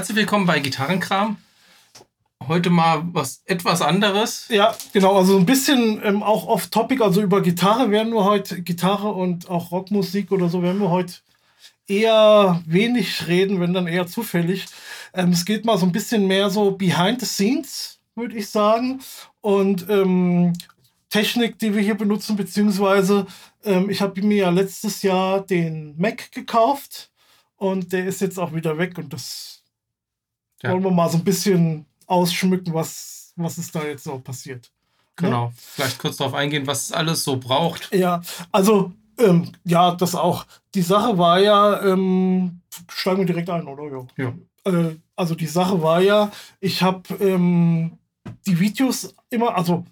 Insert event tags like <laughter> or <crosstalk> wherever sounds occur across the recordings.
Herzlich willkommen bei Gitarrenkram. Heute mal was etwas anderes. Ja, genau, also ein bisschen ähm, auch off-topic, also über Gitarre werden wir heute, Gitarre und auch Rockmusik oder so werden wir heute eher wenig reden, wenn dann eher zufällig. Ähm, es geht mal so ein bisschen mehr so behind the scenes, würde ich sagen. Und ähm, Technik, die wir hier benutzen, beziehungsweise ähm, ich habe mir ja letztes Jahr den Mac gekauft und der ist jetzt auch wieder weg und das ja. wollen wir mal so ein bisschen ausschmücken, was, was ist da jetzt so passiert. Ne? Genau, ja? vielleicht kurz darauf eingehen, was es alles so braucht. Ja, also ähm, ja, das auch. Die Sache war ja, ähm, steigen wir direkt ein, oder? Ja. ja. Äh, also die Sache war ja, ich habe ähm, die Videos immer, also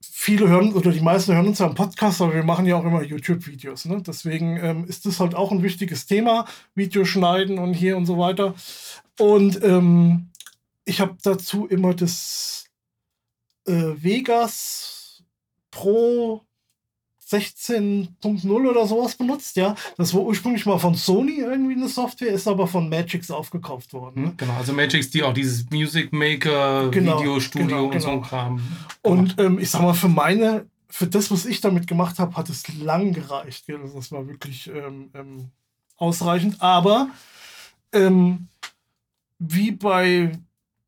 viele hören oder die meisten hören uns ja im Podcast, aber wir machen ja auch immer YouTube-Videos. Ne? Deswegen ähm, ist das halt auch ein wichtiges Thema, Videoschneiden und hier und so weiter. Und ähm, ich habe dazu immer das äh, Vegas Pro 16.0 oder sowas benutzt, ja. Das war ursprünglich mal von Sony irgendwie eine Software, ist aber von Magix aufgekauft worden. Ne? Genau, also Magix, die auch dieses Music Maker, genau, Videostudio genau, und so ein genau. Kram. Und ähm, ich sag mal, für meine, für das, was ich damit gemacht habe, hat es lang gereicht. Gell? Das war wirklich ähm, ähm, ausreichend. Aber ähm, wie bei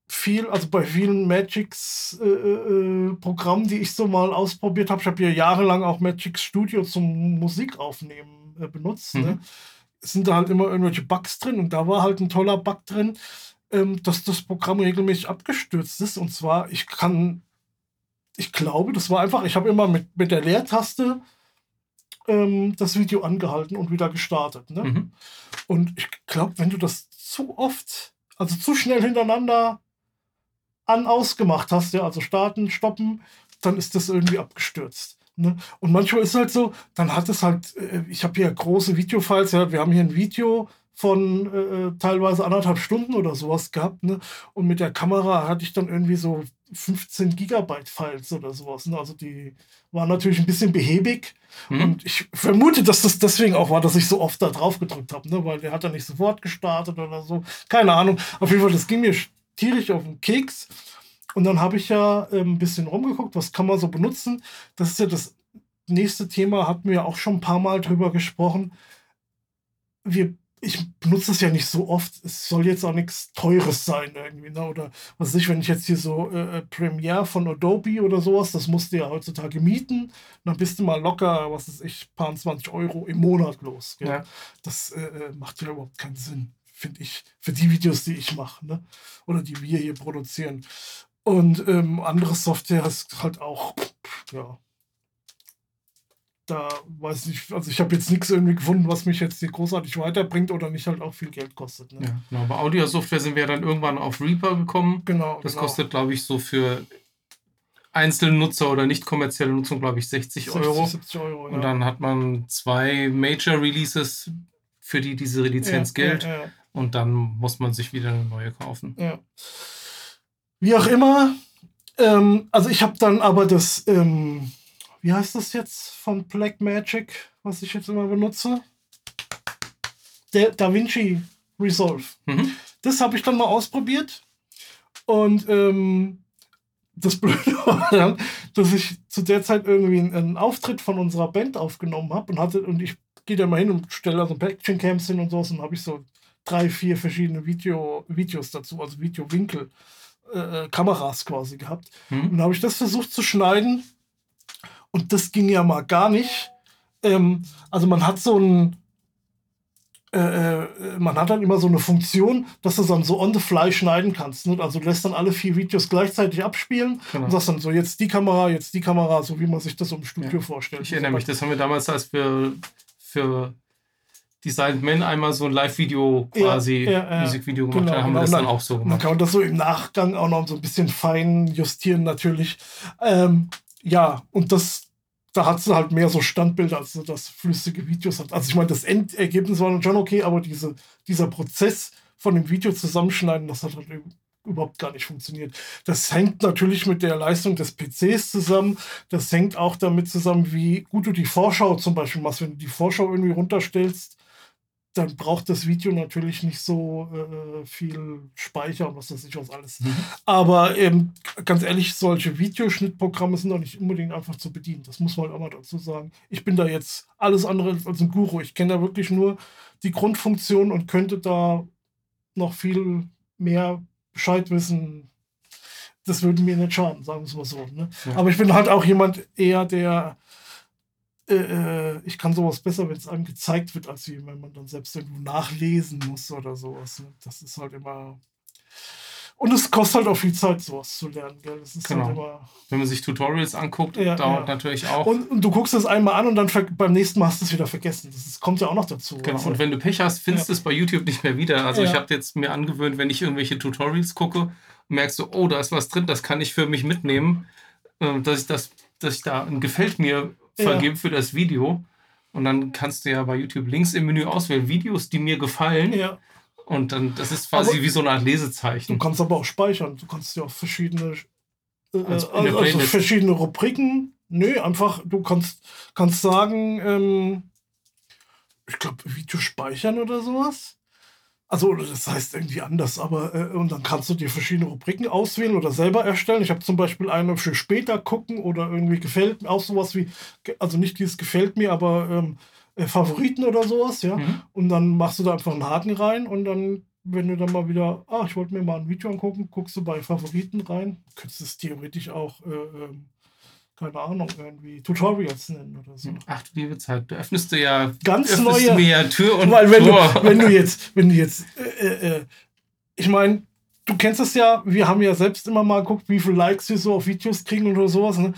viel, also bei vielen Magix äh, äh, Programmen, die ich so mal ausprobiert habe, ich habe ja jahrelang auch Magix Studio zum Musikaufnehmen äh, benutzt, ne? mhm. ne? sind da halt immer irgendwelche Bugs drin und da war halt ein toller Bug drin, ähm, dass das Programm regelmäßig abgestürzt ist und zwar, ich kann, ich glaube, das war einfach, ich habe immer mit, mit der Leertaste ähm, das Video angehalten und wieder gestartet. Ne? Mhm. Und ich glaube, wenn du das zu oft, also zu schnell hintereinander an ausgemacht hast, ja, also starten, stoppen, dann ist das irgendwie abgestürzt. Ne? Und manchmal ist halt so, dann hat es halt, äh, ich habe hier große Videofiles, ja, wir haben hier ein Video von äh, äh, teilweise anderthalb Stunden oder sowas gehabt, ne? Und mit der Kamera hatte ich dann irgendwie so 15 Gigabyte Files oder sowas. Ne? Also die waren natürlich ein bisschen behäbig. Mhm. Und ich vermute, dass das deswegen auch war, dass ich so oft da drauf gedrückt habe, ne? weil der hat dann nicht sofort gestartet oder so. Keine Ahnung. Auf jeden Fall, das ging mir tierisch auf den Keks. Und dann habe ich ja äh, ein bisschen rumgeguckt, was kann man so benutzen. Das ist ja das nächste Thema, hatten wir ja auch schon ein paar Mal drüber gesprochen. Wir, ich benutze es ja nicht so oft. Es soll jetzt auch nichts Teures sein irgendwie. Ne? Oder was weiß ich, wenn ich jetzt hier so äh, äh Premiere von Adobe oder sowas, das musst du ja heutzutage mieten. Dann bist du mal locker, was weiß ich, paar 20 Euro im Monat los. Ja. Das äh, äh, macht ja überhaupt keinen Sinn finde ich, für die Videos, die ich mache, ne? Oder die wir hier produzieren. Und ähm, andere Software ist halt auch, ja. Da weiß ich, also ich habe jetzt nichts irgendwie gefunden, was mich jetzt hier großartig weiterbringt oder nicht halt auch viel Geld kostet. Ne? Ja, genau. Bei Audio-Software sind wir dann irgendwann auf Reaper gekommen. Genau. Das genau. kostet, glaube ich, so für Einzelnutzer oder nicht kommerzielle Nutzung, glaube ich, 60, 60 Euro. 70 Euro ja. Und dann hat man zwei Major Releases, für die diese Lizenz ja, gilt. Ja, und dann muss man sich wieder eine neue kaufen. Ja. Wie auch immer. Ähm, also ich habe dann aber das, ähm, wie heißt das jetzt von Black Magic, was ich jetzt immer benutze? Der DaVinci Resolve. Mhm. Das habe ich dann mal ausprobiert. Und ähm, das Blöde <laughs> war dann, dass ich zu der Zeit irgendwie einen, Auftritt von unserer Band aufgenommen habe und hatte, und ich gehe da mal hin und stelle also Action Cams hin und so, und habe ich so drei, vier verschiedene Video, Videos dazu, also Videowinkel, äh, äh, Kameras quasi gehabt. Mhm. Und habe ich das versucht zu schneiden und das ging ja mal gar nicht. Ähm, also man hat so ein, äh, äh, man hat dann immer so eine Funktion, dass du dann so on the fly schneiden kannst. Ne? Also du lässt dann alle vier Videos gleichzeitig abspielen genau. und sagst dann so, jetzt die Kamera, jetzt die Kamera, so wie man sich das im Studio ja. vorstellt. Ich erinnere mich, das haben wir damals, als wir für Designed Men einmal so ein Live-Video quasi, ja, ja, ja. Musikvideo gemacht genau. haben, wir das dann, auch so gemacht. Man kann das so im Nachgang auch noch so ein bisschen fein justieren natürlich. Ähm, ja, und das, da hat sie halt mehr so Standbilder, als das flüssige Videos hat. Also ich meine, das Endergebnis war dann schon okay, aber diese, dieser Prozess von dem Video zusammenschneiden, das hat halt überhaupt gar nicht funktioniert. Das hängt natürlich mit der Leistung des PCs zusammen. Das hängt auch damit zusammen, wie gut du die Vorschau zum Beispiel machst. Wenn du die Vorschau irgendwie runterstellst, dann braucht das Video natürlich nicht so äh, viel Speicher und was weiß ich was alles. Mhm. Aber ähm, ganz ehrlich, solche Videoschnittprogramme sind doch nicht unbedingt einfach zu bedienen. Das muss man halt auch mal dazu sagen. Ich bin da jetzt alles andere als ein Guru. Ich kenne da wirklich nur die Grundfunktion und könnte da noch viel mehr Bescheid wissen. Das würde mir nicht schaden, sagen wir es mal so. Ne? Ja. Aber ich bin halt auch jemand eher, der äh, äh, ich kann sowas besser, wenn es einem gezeigt wird, als wenn man dann selbst irgendwo nachlesen muss oder sowas. Ne? Das ist halt immer. Und es kostet halt auch viel Zeit, sowas zu lernen. Gell? Das ist genau. halt immer, wenn man sich Tutorials anguckt, ja, dauert ja. natürlich auch. Und, und, du guckst es einmal an und dann beim nächsten Mal hast du es wieder vergessen. Das ist, kommt ja auch noch dazu. Genau. Also. Und wenn du Pech hast, findest du es bei YouTube nicht mehr wieder. Also ich habe jetzt mir angewöhnt, wenn ich irgendwelche Tutorials gucke, merkst du, oh, da ist was drin, das kann ich für mich mitnehmen, äh, dass ich das, dass ich da ein gefällt mir vergeben ja. für das Video. Und dann kannst du ja bei YouTube links im Menü auswählen, Videos, die mir gefallen. Ja. Und dann, das ist quasi aber wie so eine Art Lesezeichen. Du kannst aber auch speichern. Du kannst ja auch verschiedene, äh, also, also verschiedene Rubriken. Nö, einfach, du kannst, kannst sagen, ähm, ich glaube, Video speichern oder sowas. Also, das heißt irgendwie anders, aber äh, und dann kannst du dir verschiedene Rubriken auswählen oder selber erstellen. Ich habe zum Beispiel eine für später gucken oder irgendwie gefällt mir, auch sowas wie, also nicht dieses gefällt mir, aber ähm, äh, Favoriten oder sowas, ja. Mhm. Und dann machst du da einfach einen Haken rein und dann, wenn du dann mal wieder, ah, ich wollte mir mal ein Video angucken, guckst du bei Favoriten rein. Könntest es theoretisch auch äh, ähm, keine Ahnung, irgendwie Tutorials nennen oder so. Ach du liebe Zeit, du öffnest du ja ganz neue mir ja Tür und weil wenn Tor. Du, wenn du jetzt, wenn du jetzt, äh, äh, äh, ich meine, du kennst es ja, wir haben ja selbst immer mal geguckt, wie viele Likes wir so auf Videos kriegen oder sowas. Ne?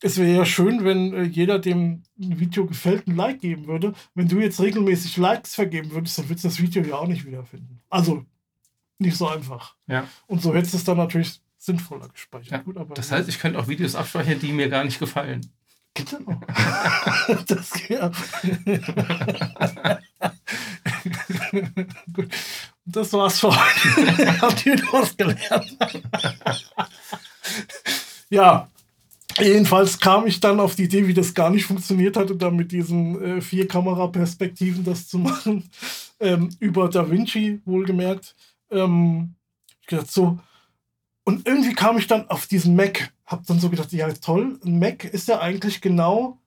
Es wäre ja schön, wenn äh, jeder, dem ein Video gefällt, ein Like geben würde. Wenn du jetzt regelmäßig Likes vergeben würdest, dann würdest du das Video ja auch nicht wiederfinden. Also nicht so einfach. Ja. Und so hättest du es dann natürlich sinnvoller gespeichert. Ja, Gut, das heißt, ich könnte auch Videos abspeichern, die mir gar nicht gefallen. Genau. <laughs> das geht. <laughs> Gut. Das war's für heute. <laughs> Habt ihr was gelernt? ja. Jedenfalls kam ich dann auf die Idee, wie das gar nicht funktioniert hat, und dann mit diesen äh, vier Kameraperspektiven das zu machen. Ähm, über Da Vinci, wohlgemerkt. Ähm, ich dachte so, und irgendwie kam ich dann auf diesen Mac. Hab dann so gedacht, ja toll, ein Mac ist ja eigentlich genau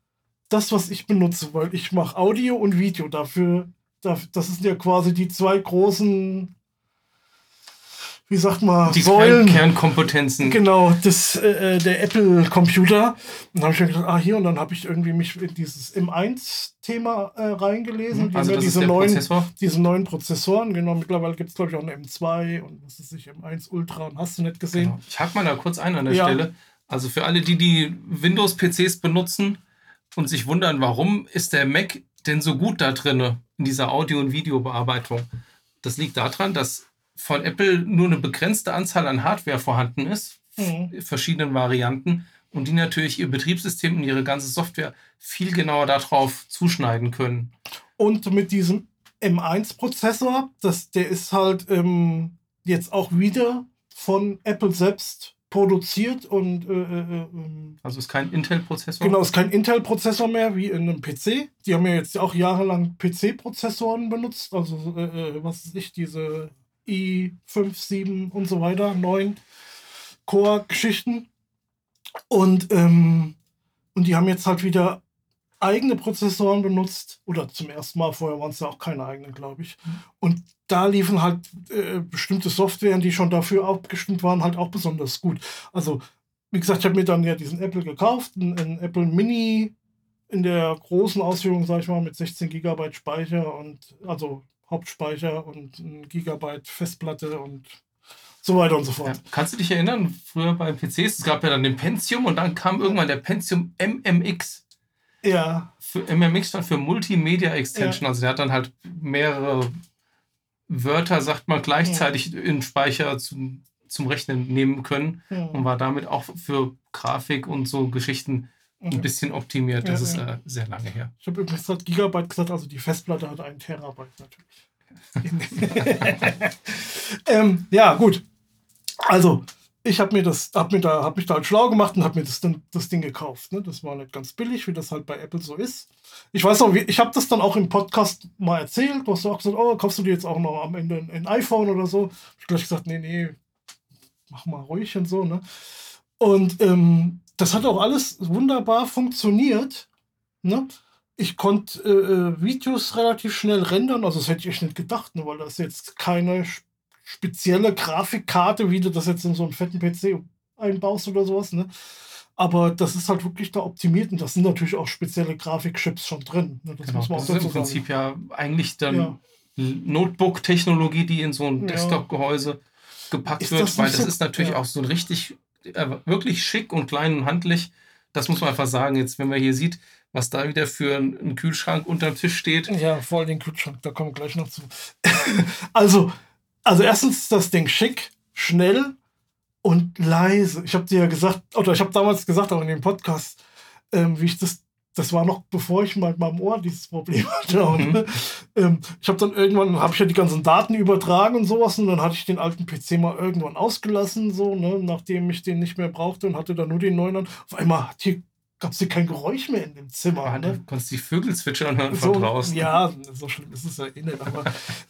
das, was ich benutze, weil ich mache Audio und Video dafür. Das sind ja quasi die zwei großen wie sagt man, die Säulen. Kernkompetenzen. Genau, das, äh, äh der Apple-Computer. Und dann habe ich mir gedacht, ah, hier, und dann habe ich irgendwie mich in dieses M1-Thema äh, reingelesen. Also das diese, neuen, Prozessor? diese neuen Prozessoren. Genau, mittlerweile gibt es, glaube ich, auch eine M2 und was ist ich, M1 Ultra und hast du nicht gesehen. Genau. Ich hake mal da kurz ein an der ja. Stelle. Also für alle, die die Windows-PCs benutzen und sich wundern, warum ist der Mac denn so gut da drin in dieser Audio- und Videobearbeitung? Das liegt daran, dass von Apple nur eine begrenzte Anzahl an Hardware vorhanden ist, mhm. verschiedenen Varianten, und die natürlich ihr Betriebssystem und ihre ganze Software viel genauer darauf zuschneiden können. Und mit diesem M1-Prozessor, der ist halt ähm, jetzt auch wieder von Apple selbst produziert und äh, äh, äh ähm, also ist kein Intel-Prozessor? Genau, ist kein Intel-Prozessor mehr wie in einem PC. Die haben ja jetzt auch jahrelang PC-Prozessoren benutzt, also äh, äh was ist ich, diese i5, 7 und so weiter, 9 Core-Geschichten. Und, ähm, und die haben jetzt halt wieder eigene Prozessoren benutzt. Oder zum ersten Mal, vorher waren es ja auch keine eigenen, glaube ich. Und da liefen halt äh, bestimmte Softwaren, die schon dafür abgestimmt waren, halt auch besonders gut. Also, wie gesagt, ich habe mir dann ja diesen Apple gekauft, einen, Apple Mini in der großen Ausführung, sage ich mal, mit 16 GB Speicher und also Hauptspeicher und ein Gigabyte Festplatte und so weiter und so fort. Ja. Kannst du dich erinnern, früher bei PCs, es gab ja dann den Pentium und dann kam irgendwann der Pentium MMX. Ja. Für MMX stand für Multimedia Extension, ja. also der hat dann halt mehrere Wörter, sagt man, gleichzeitig ja. in Speicher zum, zum Rechnen nehmen können und war damit auch für Grafik und so Geschichten ein bisschen optimiert. Das ja, ist äh, sehr lange her. Ich habe übrigens gerade Gigabyte gesagt, also die Festplatte hat einen Terabyte natürlich. <laughs> ähm, ja, gut. Also, ich habe mir das, hab mir da, hab mich da halt schlau gemacht und habe mir das, das Ding gekauft. Ne? Das war nicht ganz billig, wie das halt bei Apple so ist. ich weiß noch, ich habe das dann auch im Podcast mal erzählt. Du hast auch gesagt, oh, kaufst du dir jetzt auch noch am Ende ein, ein iPhone oder so? Ich habe gleich gesagt, nee, nee, mach mal ruhig und so, ne? Und ähm, das hat auch alles wunderbar funktioniert. Ne? Ich konnte äh, äh, Videos relativ schnell rendern, also das hätte ich echt nicht gedacht, ne? weil das jetzt keine spezielle Grafikkarte, wie du das jetzt in so einen fetten PC einbaust oder sowas. Ne? Aber das ist halt wirklich da optimiert und das sind natürlich auch spezielle Grafikchips schon drin. Ne? Das genau, muss man das auch ist im Prinzip ja eigentlich dann ja. Notebook-Technologie, die in so ein ja. Desktop-Gehäuse gepackt ist wird, weil das so, ist natürlich ja. auch so richtig, äh, wirklich schick und klein und handlich. Das muss man einfach sagen. Jetzt, wenn man hier sieht, was da wieder für ein, Kühlschrank unterm Tisch steht. Ja, voll den Kühlschrank, da kommen wir gleich noch zu. <laughs> also, also erstens ist das Ding schick, schnell und leise. Ich habe dir ja gesagt, oder ich habe damals gesagt, auch in dem Podcast, ähm, wie ich das das war noch bevor ich mal mit meinem Ohr dieses Problem <laughs> hatte. Mhm. Ähm, ich habe dann irgendwann, habe ich ja die ganzen Daten übertragen und sowas und dann hatte ich den alten PC mal irgendwann ausgelassen, so, ne, nachdem ich den nicht mehr brauchte und hatte dann nur den neuen an. Auf einmal hat hier gab es hier kein Geräusch mehr in dem Zimmer. Ja, ne? Du konntest die Vögel zwitschern hören so, von draußen. Ja, so schlimm ist es ja eh nicht. Aber,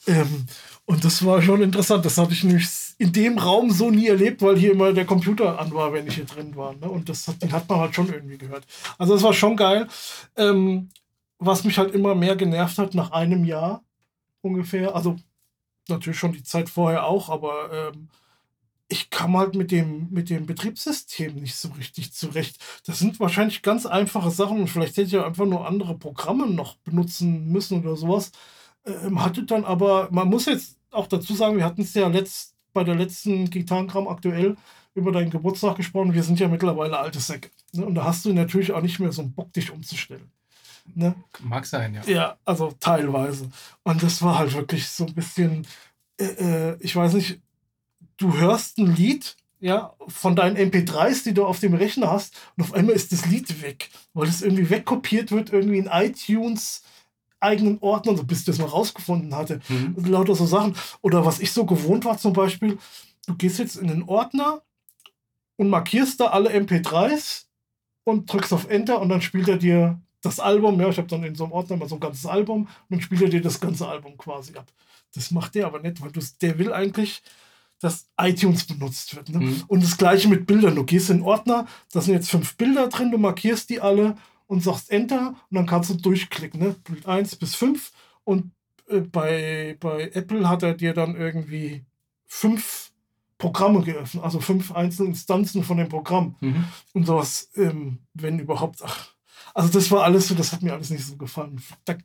ähm, und das war schon interessant. Das hatte ich nämlich in dem Raum so nie erlebt, weil hier immer der Computer an war, wenn ich hier drin war. Ne? Und das hat, den hat man halt schon irgendwie gehört. Also das war schon geil. Ähm, was mich halt immer mehr genervt hat, nach einem Jahr ungefähr, also natürlich schon die Zeit vorher auch, aber ähm, ich kam halt mit dem, mit dem Betriebssystem nicht so richtig zurecht. Das sind wahrscheinlich ganz einfache Sachen und vielleicht hätte ich ja einfach nur andere Programme noch benutzen müssen oder sowas. Ähm, hatte dann aber, man muss jetzt auch dazu sagen, wir hatten es ja letzt, bei der letzten Gitarrenkram aktuell über deinen Geburtstag gesprochen. Wir sind ja mittlerweile alte Säcke. Ne? Und da hast du natürlich auch nicht mehr so einen Bock, dich umzustellen. Ne? Mag sein, ja. Ja, also teilweise. Und das war halt wirklich so ein bisschen, äh, äh ich weiß nicht, du hörst ein Lied, ja, von deinen MP3s, die du auf dem Rechner hast, und auf einmal ist das Lied weg, weil es irgendwie wegkopiert wird, irgendwie in iTunes eigenen Ordner, so bis ich das mal rausgefunden hatte. Mhm. Lauter so Sachen. Oder was ich so gewohnt war zum Beispiel, du gehst jetzt in den Ordner und markierst da alle MP3s und drückst auf Enter und dann spielt er dir das Album, ja, ich habe dann in so einem Ordner mal so ein ganzes Album und dann spielt er dir das ganze Album quasi ab. Das macht der aber nicht, weil der will eigentlich, dass iTunes benutzt wird. Ne? Mhm. Und das gleiche mit Bildern. Du gehst in den Ordner, da sind jetzt fünf Bilder drin, du markierst die alle und sagst Enter und dann kannst du durchklicken. Ne? Bild 1 bis 5 und äh, bei, bei Apple hat er dir dann irgendwie fünf Programme geöffnet, also fünf einzelne Instanzen von dem Programm mhm. und sowas, ähm, wenn überhaupt. Ach, also das war alles so, das hat mir alles nicht so gefallen. Da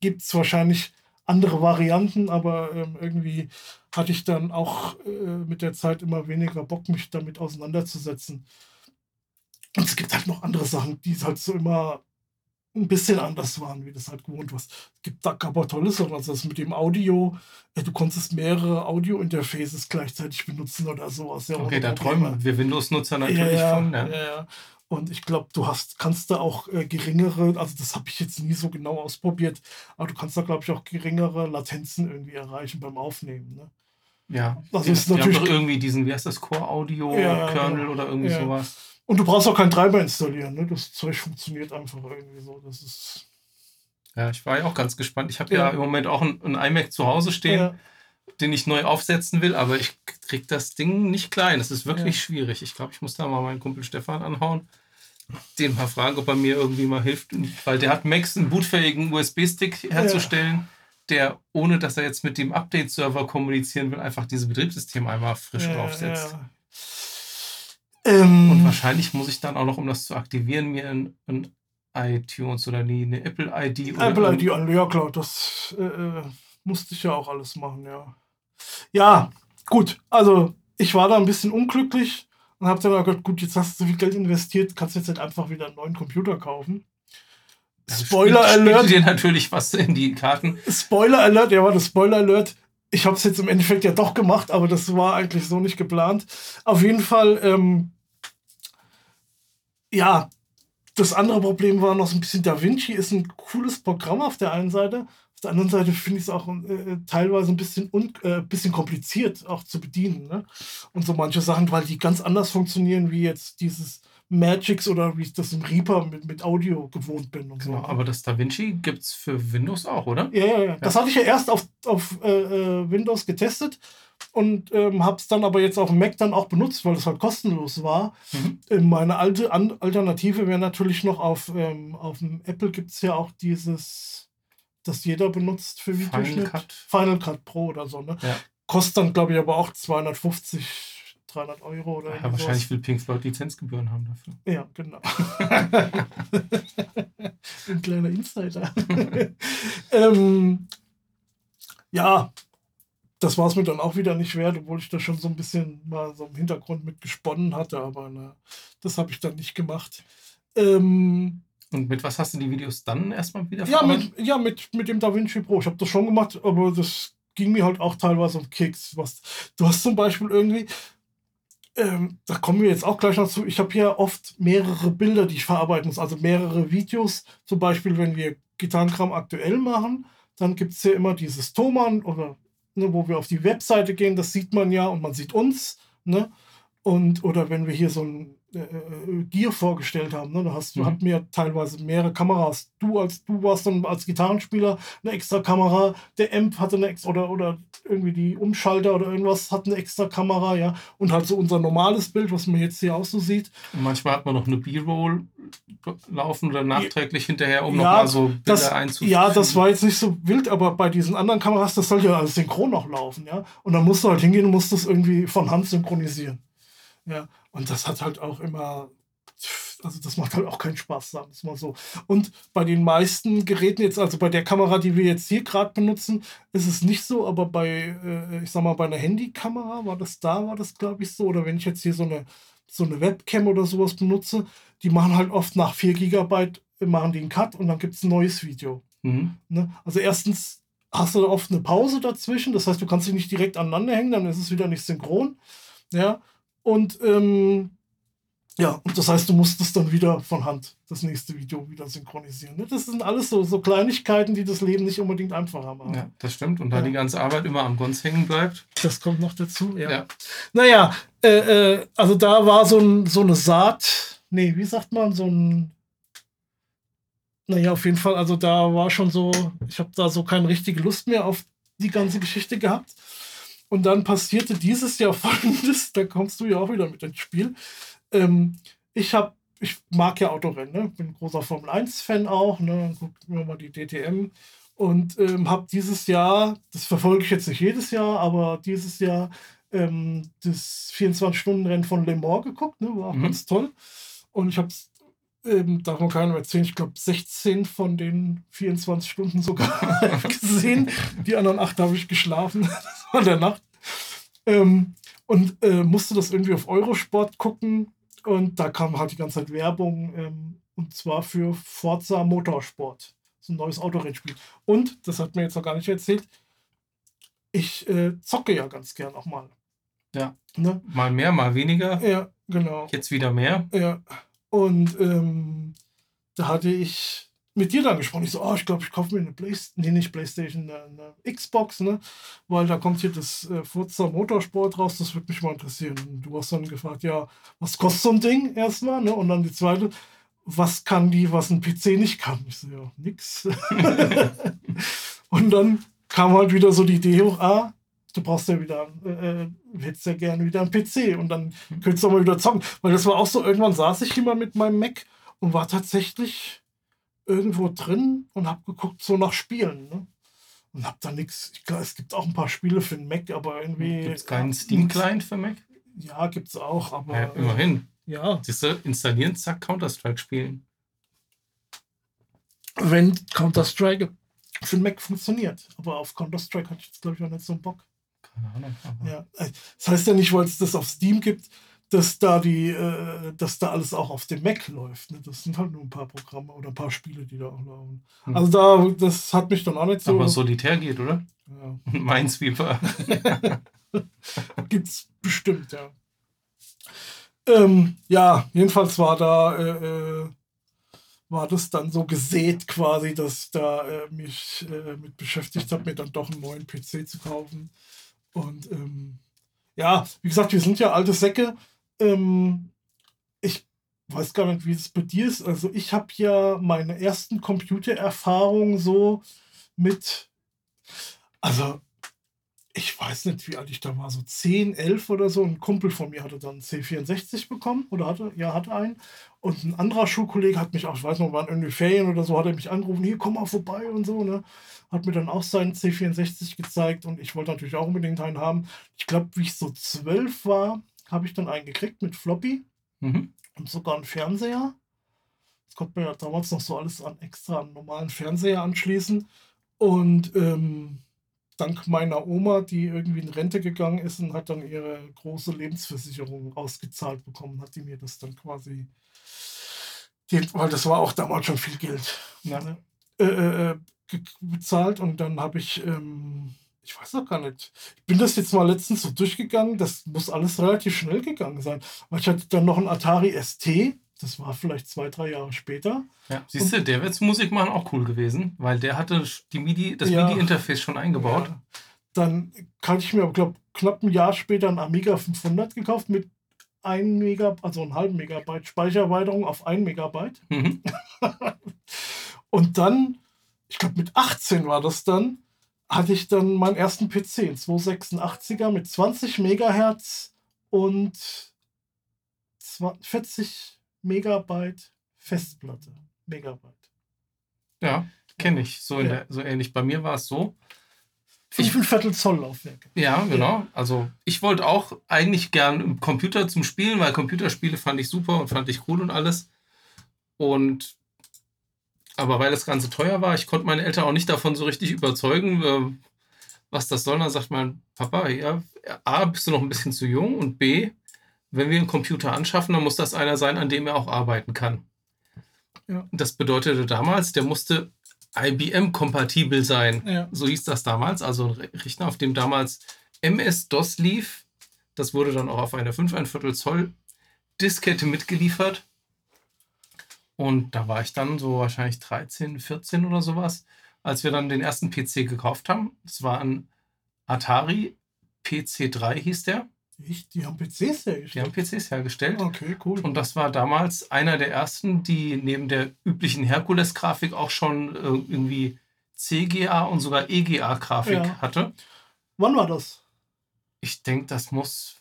gibt es wahrscheinlich andere Varianten, aber ähm, irgendwie hatte ich dann auch äh, mit der Zeit immer weniger Bock, mich damit auseinanderzusetzen. Und es gibt halt noch andere Sachen, die halt so immer ein bisschen anders waren, wie das halt gewohnt war. Es gibt da aber tolle Sachen, also das mit dem Audio, äh, du konntest mehrere Audio-Interfaces gleichzeitig benutzen oder sowas. Ja, okay, da träumen wir Windows-Nutzer natürlich ja, von. Ja, ja. Ja. Und ich glaube, du hast, kannst da auch äh, geringere, also das habe ich jetzt nie so genau ausprobiert, aber du kannst da, glaube ich, auch geringere Latenzen irgendwie erreichen beim Aufnehmen. Ne? Ja, also ist natürlich haben doch irgendwie diesen, wie heißt das, Core-Audio-Kernel ja, oder irgendwie ja. sowas. Und du brauchst auch keinen Treiber installieren, ne? Das Zeug funktioniert einfach irgendwie so. Das ist. Ja, ich war ja auch ganz gespannt. Ich habe ja. ja. im Moment auch ein, ein iMac zu Hause stehen, den ich neu aufsetzen will, aber ich kriege das Ding nicht klein. Das ist wirklich schwierig. Ich glaube, ich muss da mal meinen Kumpel Stefan anhauen den mal fragen, ob er mir irgendwie mal hilft. Weil der hat Max einen bootfähigen USB-Stick herzustellen, ja. der, ohne dass er jetzt mit dem Update-Server kommunizieren will, einfach dieses Betriebssystem einmal frisch ja, draufsetzt. Ja. Ähm, Und wahrscheinlich muss ich dann auch noch, um das zu aktivieren, mir ein, ein iTunes oder nie eine Apple-ID. Apple-ID, ja klar, das äh, äh, musste ich ja auch alles machen, ja. Ja, gut, also ich war da ein bisschen unglücklich und habe dann gedacht, gut, jetzt hast du so viel Geld investiert, kannst du jetzt halt einfach wieder einen neuen Computer kaufen. Spoiler spielt, Alert. dir natürlich was in die Karten. Spoiler Alert, ja, war das Spoiler Alert. Ich habe es jetzt im Endeffekt ja doch gemacht, aber das war eigentlich so nicht geplant. Auf jeden Fall, ähm, ja, das andere Problem war noch so ein bisschen, Da Vinci ist ein cooles Programm auf der einen Seite. Auf der anderen Seite finde ich es auch äh, teilweise ein bisschen, un, äh, bisschen kompliziert auch zu bedienen. Ne? Und so manche Sachen, weil die ganz anders funktionieren wie jetzt dieses Magics oder wie ich das im Reaper mit, mit Audio gewohnt bin und genau, so. Aber das DaVinci gibt es für Windows auch, oder? Ja, ja, ja. Das hatte ich ja erst auf, auf äh, äh Windows getestet und ähm, habe es dann aber jetzt auf dem Mac dann auch benutzt, weil es halt kostenlos war. Mhm. Ähm, meine alte An Alternative wäre natürlich noch auf, ähm, auf dem Apple gibt es ja auch dieses, das jeder benutzt für Videoschnitt. Final Cut, Final Cut Pro oder so. Ne? Ja. Kostet dann, glaube ich, aber auch 250 300 Euro oder Ja, wahrscheinlich will Pink Floyd Lizenzgebühren haben dafür. Ja, genau. <laughs> Ein kleiner Insider. <laughs> ähm, ja, das war es mir dann auch wieder nicht wert, obwohl ich da schon so ein bisschen mal so im Hintergrund mit gesponnen hatte, aber ne, das habe ich dann nicht gemacht. Ähm, und mit was hast du die Videos dann erstmal wieder Ja, mit, ja mit, mit dem DaVinci Pro. Ich habe das schon gemacht, aber das ging mir halt auch teilweise um Kicks. Was, du hast zum Beispiel irgendwie, ähm, da kommen wir jetzt auch gleich noch zu. Ich habe hier oft mehrere Bilder, die ich verarbeiten muss, also mehrere Videos. Zum Beispiel, wenn wir Gitarrenkram aktuell machen, dann gibt es hier immer dieses Thomann oder ne, wo wir auf die Webseite gehen, das sieht man ja und man sieht uns. Ne? Und, oder wenn wir hier so ein äh, äh, Gear vorgestellt haben. Ne? Da hast du mhm. hatten wir teilweise mehrere Kameras. Du als du warst dann als Gitarrenspieler eine extra Kamera, der Amp hatte eine extra oder oder irgendwie die Umschalter oder irgendwas hat eine extra Kamera, ja. Und halt so unser normales Bild, was man jetzt hier auch so sieht. Und manchmal hat man noch eine B-Roll laufen oder nachträglich hinterher, um ja, nochmal so Bilder das, einzufügen. Ja, das war jetzt nicht so wild, aber bei diesen anderen Kameras, das soll ja alles synchron noch laufen, ja. Und dann musst du halt hingehen und musst das irgendwie von Hand synchronisieren. Ja, und das hat halt auch immer, also das macht halt auch keinen Spaß, sagen wir es mal so. Und bei den meisten Geräten jetzt, also bei der Kamera, die wir jetzt hier gerade benutzen, ist es nicht so, aber bei, äh, ich sag mal, bei einer Handykamera war das da, war das glaube ich so. Oder wenn ich jetzt hier so eine, so eine Webcam oder sowas benutze, die machen halt oft nach 4 GB, machen die einen Cut und dann gibt es ein neues Video. Mhm. Ne? Also erstens hast du oft eine Pause dazwischen, das heißt, du kannst sie nicht direkt aneinander hängen, dann ist es wieder nicht synchron. Ja, und ähm, ja, und das heißt, du musst es dann wieder von Hand, das nächste Video wieder synchronisieren. Ne? Das sind alles so, so Kleinigkeiten, die das Leben nicht unbedingt einfacher machen. Ja, das stimmt. Und da ja. die ganze Arbeit immer am Gons hängen bleibt. Das kommt noch dazu, ja. ja. Naja, äh, äh, also da war so, ein, so eine Saat, nee, wie sagt man, so ein, naja, auf jeden Fall, also da war schon so, ich habe da so keine richtige Lust mehr auf die ganze Geschichte gehabt. Und dann passierte dieses Jahr <laughs> folgendes, da kommst du ja auch wieder mit ins Spiel. Ähm, ich habe, ich mag ja Autorennen, ne? bin großer Formel 1-Fan auch, ne? guck mir mal die DTM und ähm, habe dieses Jahr, das verfolge ich jetzt nicht jedes Jahr, aber dieses Jahr ähm, das 24-Stunden-Rennen von Le Mans geguckt, ne? war auch mhm. ganz toll. Und ich habe es ähm, darf man keinem erzählen, ich glaube 16 von den 24 Stunden sogar <laughs> gesehen. Die anderen acht habe ich geschlafen. <laughs> das war der Nacht. Ähm, und äh, musste das irgendwie auf Eurosport gucken. Und da kam halt die ganze Zeit Werbung. Ähm, und zwar für Forza Motorsport. Ist ein neues Autorennspiel. Und, das hat mir jetzt noch gar nicht erzählt, ich äh, zocke ja ganz gern auch mal. Ja. Ne? Mal mehr, mal weniger. Ja, genau. Jetzt wieder mehr. Ja. Und ähm, da hatte ich mit dir dann gesprochen. Ich so, oh, ich glaube, ich kaufe mir eine Playstation, nee, nicht Playstation, eine, eine, Xbox, ne? Weil da kommt hier das äh, Forza Motorsport raus, das würde mich mal interessieren. Und du hast dann gefragt, ja, was kostet so ein Ding erstmal, ne? Und dann die zweite, was kann die, was ein PC nicht kann? Ich so, ja, nix. <laughs> <laughs> und dann kam halt wieder so die Idee hoch, ah, du brauchst ja wieder, äh, äh, hättest ja gerne wieder einen PC und dann könntest du auch mal wieder zocken. Weil das war auch so, irgendwann saß ich immer mit meinem Mac und war tatsächlich irgendwo drin und hab geguckt so nach Spielen. Ne? Und hab da nichts. Es gibt auch ein paar Spiele für den Mac, aber irgendwie. Gibt es keinen Steam-Client für Mac? Ja, gibt es auch, aber. Ja, immerhin. Ja. Siehst du, installieren, zack, Counter-Strike spielen. Wenn Counter-Strike für den Mac funktioniert. Aber auf Counter-Strike hatte ich jetzt, glaube ich, auch nicht so einen Bock. Ja. Das heißt ja nicht, weil es das auf Steam gibt, dass da die, äh, dass da alles auch auf dem Mac läuft. Ne? Das sind halt nur ein paar Programme oder ein paar Spiele, die da auch laufen. Hm. Also da, das hat mich dann auch nicht so. Aber solitär geht, oder? Ja. <laughs> Minesweeper. <laughs> Gibt's bestimmt, ja. Ähm, ja, jedenfalls war da äh, äh war das dann so gesät quasi, dass da äh, mich äh, mit beschäftigt habe, mir dann doch einen neuen PC zu kaufen. Und ähm, ja, wie gesagt, wir sind ja alte Säcke. Ähm, ich weiß gar nicht, wie es bei dir ist. Also ich habe ja meine ersten Computererfahrungen so mit, also ich weiß nicht, wie alt ich da war, so 10, 11 oder so. Ein Kumpel von mir hatte dann einen C64 bekommen oder hatte, ja, hatte einen. Und ein anderer Schulkollege hat mich auch, ich weiß noch, waren irgendwie Ferien oder so, hat er mich angerufen, hier, komm mal vorbei und so, ne. Hat mir dann auch seinen C64 gezeigt und ich wollte natürlich auch unbedingt einen haben. Ich glaube, wie ich so 12 war, habe ich dann einen gekriegt mit Floppy mhm. und sogar einen Fernseher. Das konnte man ja damals noch so alles an extra an normalen Fernseher anschließen. Und ähm, dank meiner Oma, die irgendwie in Rente gegangen ist und hat dann ihre große Lebensversicherung ausgezahlt bekommen, hat die mir das dann quasi, weil das war auch damals schon viel Geld, ne, äh, äh, äh bezahlt. Und dann habe ich, ähm, ich weiß auch gar nicht, ich bin das jetzt mal letztens so durchgegangen, das muss alles relativ schnell gegangen sein, weil ich hatte dann noch ein Atari ST, das war vielleicht zwei, drei Jahre später. Ja, siehst du, der wird zum Musikmachen auch cool gewesen, weil der hatte die MIDI, das ja, MIDI-Interface schon eingebaut. Ja. Dann hatte ich mir, glaube knapp ein Jahr später ein Amiga 500 gekauft mit 1 Megabyte, also ein halben Megabyte Speichererweiterung auf 1 Megabyte. Mhm. <laughs> Und dann, ich glaube mit 18 war das dann, hatte ich dann meinen ersten PC, einen 286er mit 20 Megahertz und 40 Megabyte Festplatte. Megabyte. Ja, kenne ich. So, ja. der, so ähnlich. Bei mir war es so. Ich ein Viertel Zoll Laufwerk. Ja, genau. Also ich wollte auch eigentlich gern im Computer zum Spielen, weil Computerspiele fand ich super und fand ich cool und alles. Und aber weil das Ganze teuer war, ich konnte meine Eltern auch nicht davon so richtig überzeugen, äh, was das soll. Dann sagt mein Papa, ja, A, bist du noch ein bisschen zu jung und B, wenn wir einen Computer anschaffen, dann muss das einer sein, an dem er auch arbeiten kann. Ja. Das bedeutete damals, der musste IBM-kompatibel sein. Ja. So hieß das damals. Also ein Rechner, auf dem damals MS-DOS lief. Das wurde dann auch auf eine 5,1 Zoll Diskette mitgeliefert. Und da war ich dann so wahrscheinlich 13, 14 oder sowas, als wir dann den ersten PC gekauft haben. Das war ein Atari PC3 hieß der. Echt? Die haben PCs hergestellt? Die haben PCs hergestellt. Okay, cool. Und das war damals einer der ersten, die neben der üblichen Herkules-Grafik auch schon äh, irgendwie CGA und sogar EGA-Grafik ja. hatte. Wann war das? Ich denke, das muss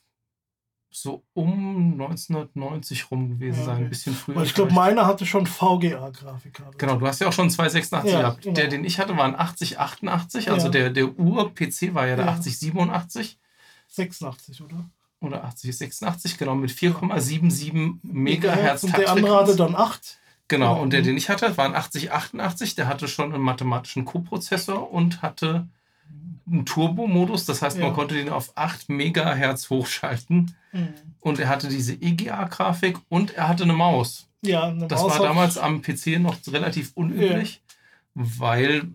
so um 1990 rum gewesen ja, sein, ein bisschen früher. Weil ich glaube, meiner hatte schon VGA-Grafik. Genau, du hast ja auch schon 286 ja, gehabt. Genau. Der, den ich hatte, war ein 8088, also der, der Ur-PC war ja der ja. 8087. 86, oder? Oder 80, 86, genau, mit 4,77 Megahertz. Und der andere hatte dann 8. Genau, genau, und der, den ich hatte, war ein 8088, der hatte schon einen mathematischen Co-Prozessor und hatte einen Turbo-Modus, das heißt, man konnte den auf 8 Megahertz hochschalten. Mhm. Und er hatte diese EGA-Grafik und er hatte eine Maus. Ja, eine das Maus war damals am PC noch relativ unüblich, ja. weil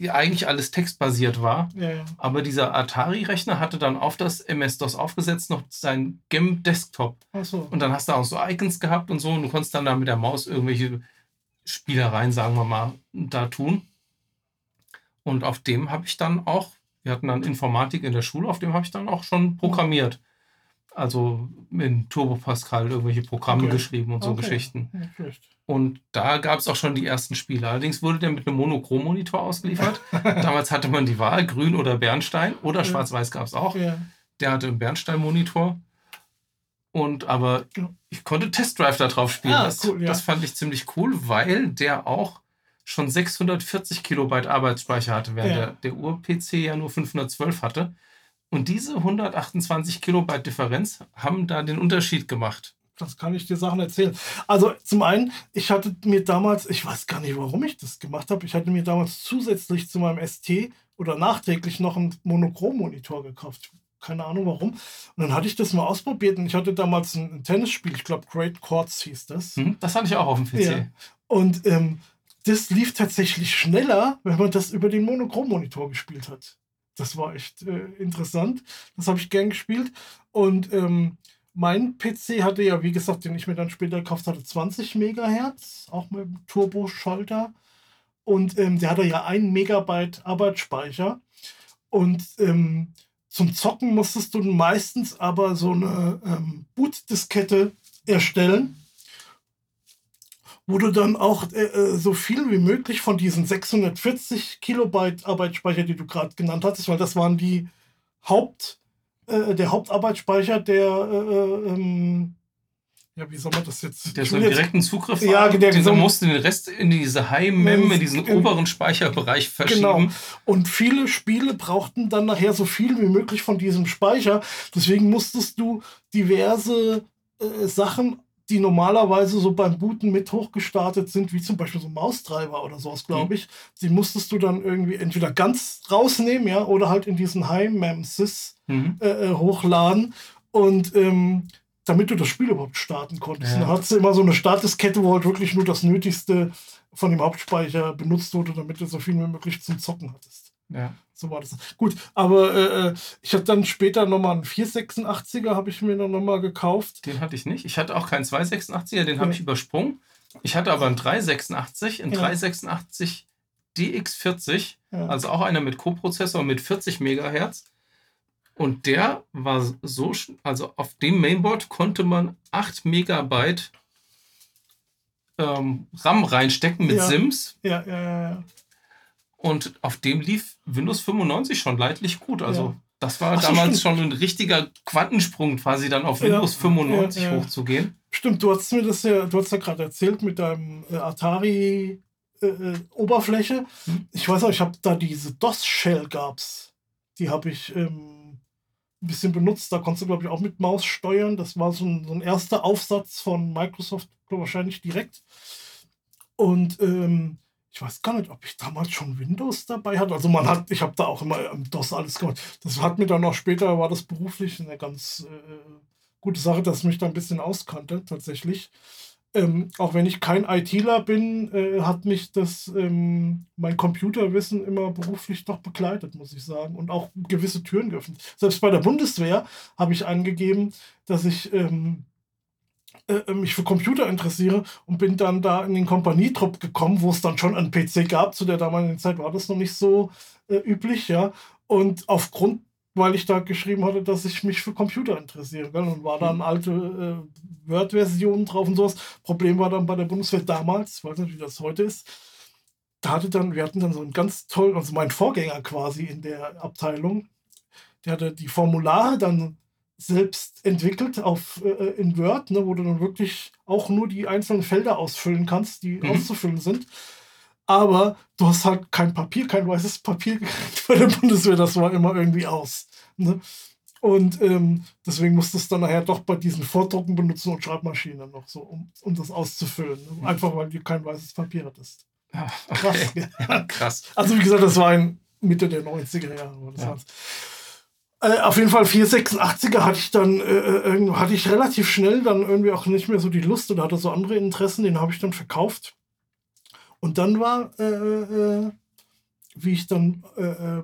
eigentlich alles textbasiert war. Ja, ja. Aber dieser Atari-Rechner hatte dann auf das MS-DOS aufgesetzt noch sein GEM-Desktop. So. Und dann hast du auch so Icons gehabt und so und du konntest dann da mit der Maus irgendwelche Spielereien, sagen wir mal, da tun. Und auf dem habe ich dann auch, wir hatten dann Informatik in der Schule, auf dem habe ich dann auch schon programmiert. Also in Turbo Pascal irgendwelche Programme okay. geschrieben und so okay. Geschichten. Und da gab es auch schon die ersten Spiele. Allerdings wurde der mit einem Monochrom-Monitor ausgeliefert. <laughs> Damals hatte man die Wahl, grün oder Bernstein oder ja. schwarz-weiß gab es auch. Ja. Der hatte einen Bernstein-Monitor. Und aber ich konnte Test Drive da drauf spielen. Ah, das, cool, ja. das fand ich ziemlich cool, weil der auch schon 640 Kilobyte Arbeitsspeicher hatte, während der, der Ur-PC ja nur 512 hatte. Und diese 128 Kilobyte Differenz haben da den Unterschied gemacht. Das kann ich dir Sachen erzählen. Also zum einen, ich hatte mir damals, ich weiß gar nicht, warum ich das gemacht habe, ich hatte mir damals zusätzlich zu meinem ST oder nachträglich noch einen Monochrom-Monitor gekauft. Keine Ahnung warum. Und dann hatte ich das mal ausprobiert und ich hatte damals ein, Tennisspiel, ich glaube Great Chords hieß das. Hm, das hatte ich auch auf dem PC. Ja. Und ähm, das lief tatsächlich schneller, wenn man das über den Monochrom-Monitor gespielt hat. Das war echt äh, interessant. Das habe ich gern gespielt. Und ähm, mein PC hatte ja, wie gesagt, den ich mir dann später gekauft hatte, 20 Megahertz, auch mit Turbo-Schalter. Und ähm, der hatte ja 1 Megabyte Arbeitsspeicher. Und ähm, zum Zocken musstest du meistens aber so eine ähm, Bootdiskette erstellen. Wo du dann auch äh, äh so viel wie möglich von diesen 640 Kilobyte Arbeitsspeicher, die du gerade genannt hattest, weil das waren die Haupt, äh, der Hauptarbeitsspeicher, der äh, ähm, ja, wie soll man das jetzt? Der so einen direkten Zugriff ja, hat. Der, der musste den Rest in diese High-Mem, in diesen in, oberen Speicherbereich verschieben. Genau. Und viele Spiele brauchten dann nachher so viel wie möglich von diesem Speicher. Deswegen musstest du diverse äh, Sachen, die normalerweise so beim Booten mit hochgestartet sind, wie zum Beispiel so Maustreiber oder sowas, glaube mhm. ich, die musstest du dann irgendwie entweder ganz rausnehmen, ja, oder halt in diesen High-Mem-Sys mhm. äh, äh, hochladen. Und ähm, damit du das Spiel überhaupt starten konntest. Ja. Dann hattest du immer so eine Startdiskette, wo halt wirklich nur das Nötigste von dem Hauptspeicher benutzt wurde, damit du so viel wie möglich zum Zocken hattest. Ja. So war das. Gut, aber äh, äh ich habe dann später nochmal einen 486er, habe ich mir dann nochmal gekauft. Den hatte ich nicht. Ich hatte auch keinen 286er, den habe ich übersprungen. Ich hatte aber einen 386, einen ja. 386 DX40, ja. also auch einer mit Co-Prozessor mit 40 Megahertz. Und der war so, also auf dem Mainboard konnte man 8 Megabyte ähm, RAM reinstecken mit ja. Sims. Ja, ja, ja, ja. Und auf dem lief Windows 95 schon leidlich gut. Also ja. das war Ach, damals stimmt. schon ein richtiger Quantensprung, quasi dann auf Windows ja, 95 ja, hochzugehen. Stimmt, du hast mir das ja, du hast ja gerade erzählt mit deinem äh, Atari äh, äh Oberfläche. Hm. Ich weiß auch, ich habe da diese DOS-Shell gab's. Die habe ich ähm, ein bisschen benutzt. Da konntest du, glaube ich, auch mit Maus steuern. Das war so ein, so ein erster Aufsatz von Microsoft, wahrscheinlich direkt. Und ähm, ich weiß gar nicht, ob ich damals schon Windows dabei hatte. Also man hat, ich habe da auch immer im DOS alles gemacht. Das hat mir dann auch später, war das beruflich eine ganz äh, gute Sache, dass ich mich da ein bisschen auskannte, tatsächlich ähm, auch wenn ich kein ITler bin, äh, hat mich das, ähm, mein Computerwissen immer beruflich doch begleitet, muss ich sagen. Und auch gewisse Türen geöffnet. Selbst bei der Bundeswehr habe ich angegeben, dass ich ähm, äh, äh mich für Computer interessiere und bin dann da in den Kompanietrupp gekommen, wo es dann schon einen PC gab. Zu der damaligen Zeit war das noch nicht so äh, üblich, ja. Und aufgrund weil ich da geschrieben hatte, dass ich mich für Computer interessiere. Gell? Und war dann alte äh, Word-Versionen drauf und sowas. Problem war dann bei der Bundeswehr damals, ich weiß nicht, wie das heute ist, da hatte dann, wir hatten dann so einen ganz tollen, also mein Vorgänger quasi in der Abteilung, der hatte die Formulare dann selbst entwickelt auf, äh, in Word, ne, wo du dann wirklich auch nur die einzelnen Felder ausfüllen kannst, die mhm. auszufüllen sind aber du hast halt kein Papier, kein weißes Papier <laughs> gekriegt bei der Bundeswehr, das war immer irgendwie aus. Ne? Und ähm, deswegen musstest du dann nachher doch bei diesen Vordrucken benutzen und Schreibmaschinen noch so, um, um das auszufüllen. Ne? Einfach weil du kein weißes Papier hattest. Ja, okay. krass. Krass. Also wie gesagt, das war in Mitte der 90er Jahre. Ja. Äh, auf jeden Fall 486er hatte ich dann, äh, äh hatte ich relativ schnell dann irgendwie auch nicht mehr so die Lust oder hatte so andere Interessen, den habe ich dann verkauft. Und dann war, äh, äh, wie ich dann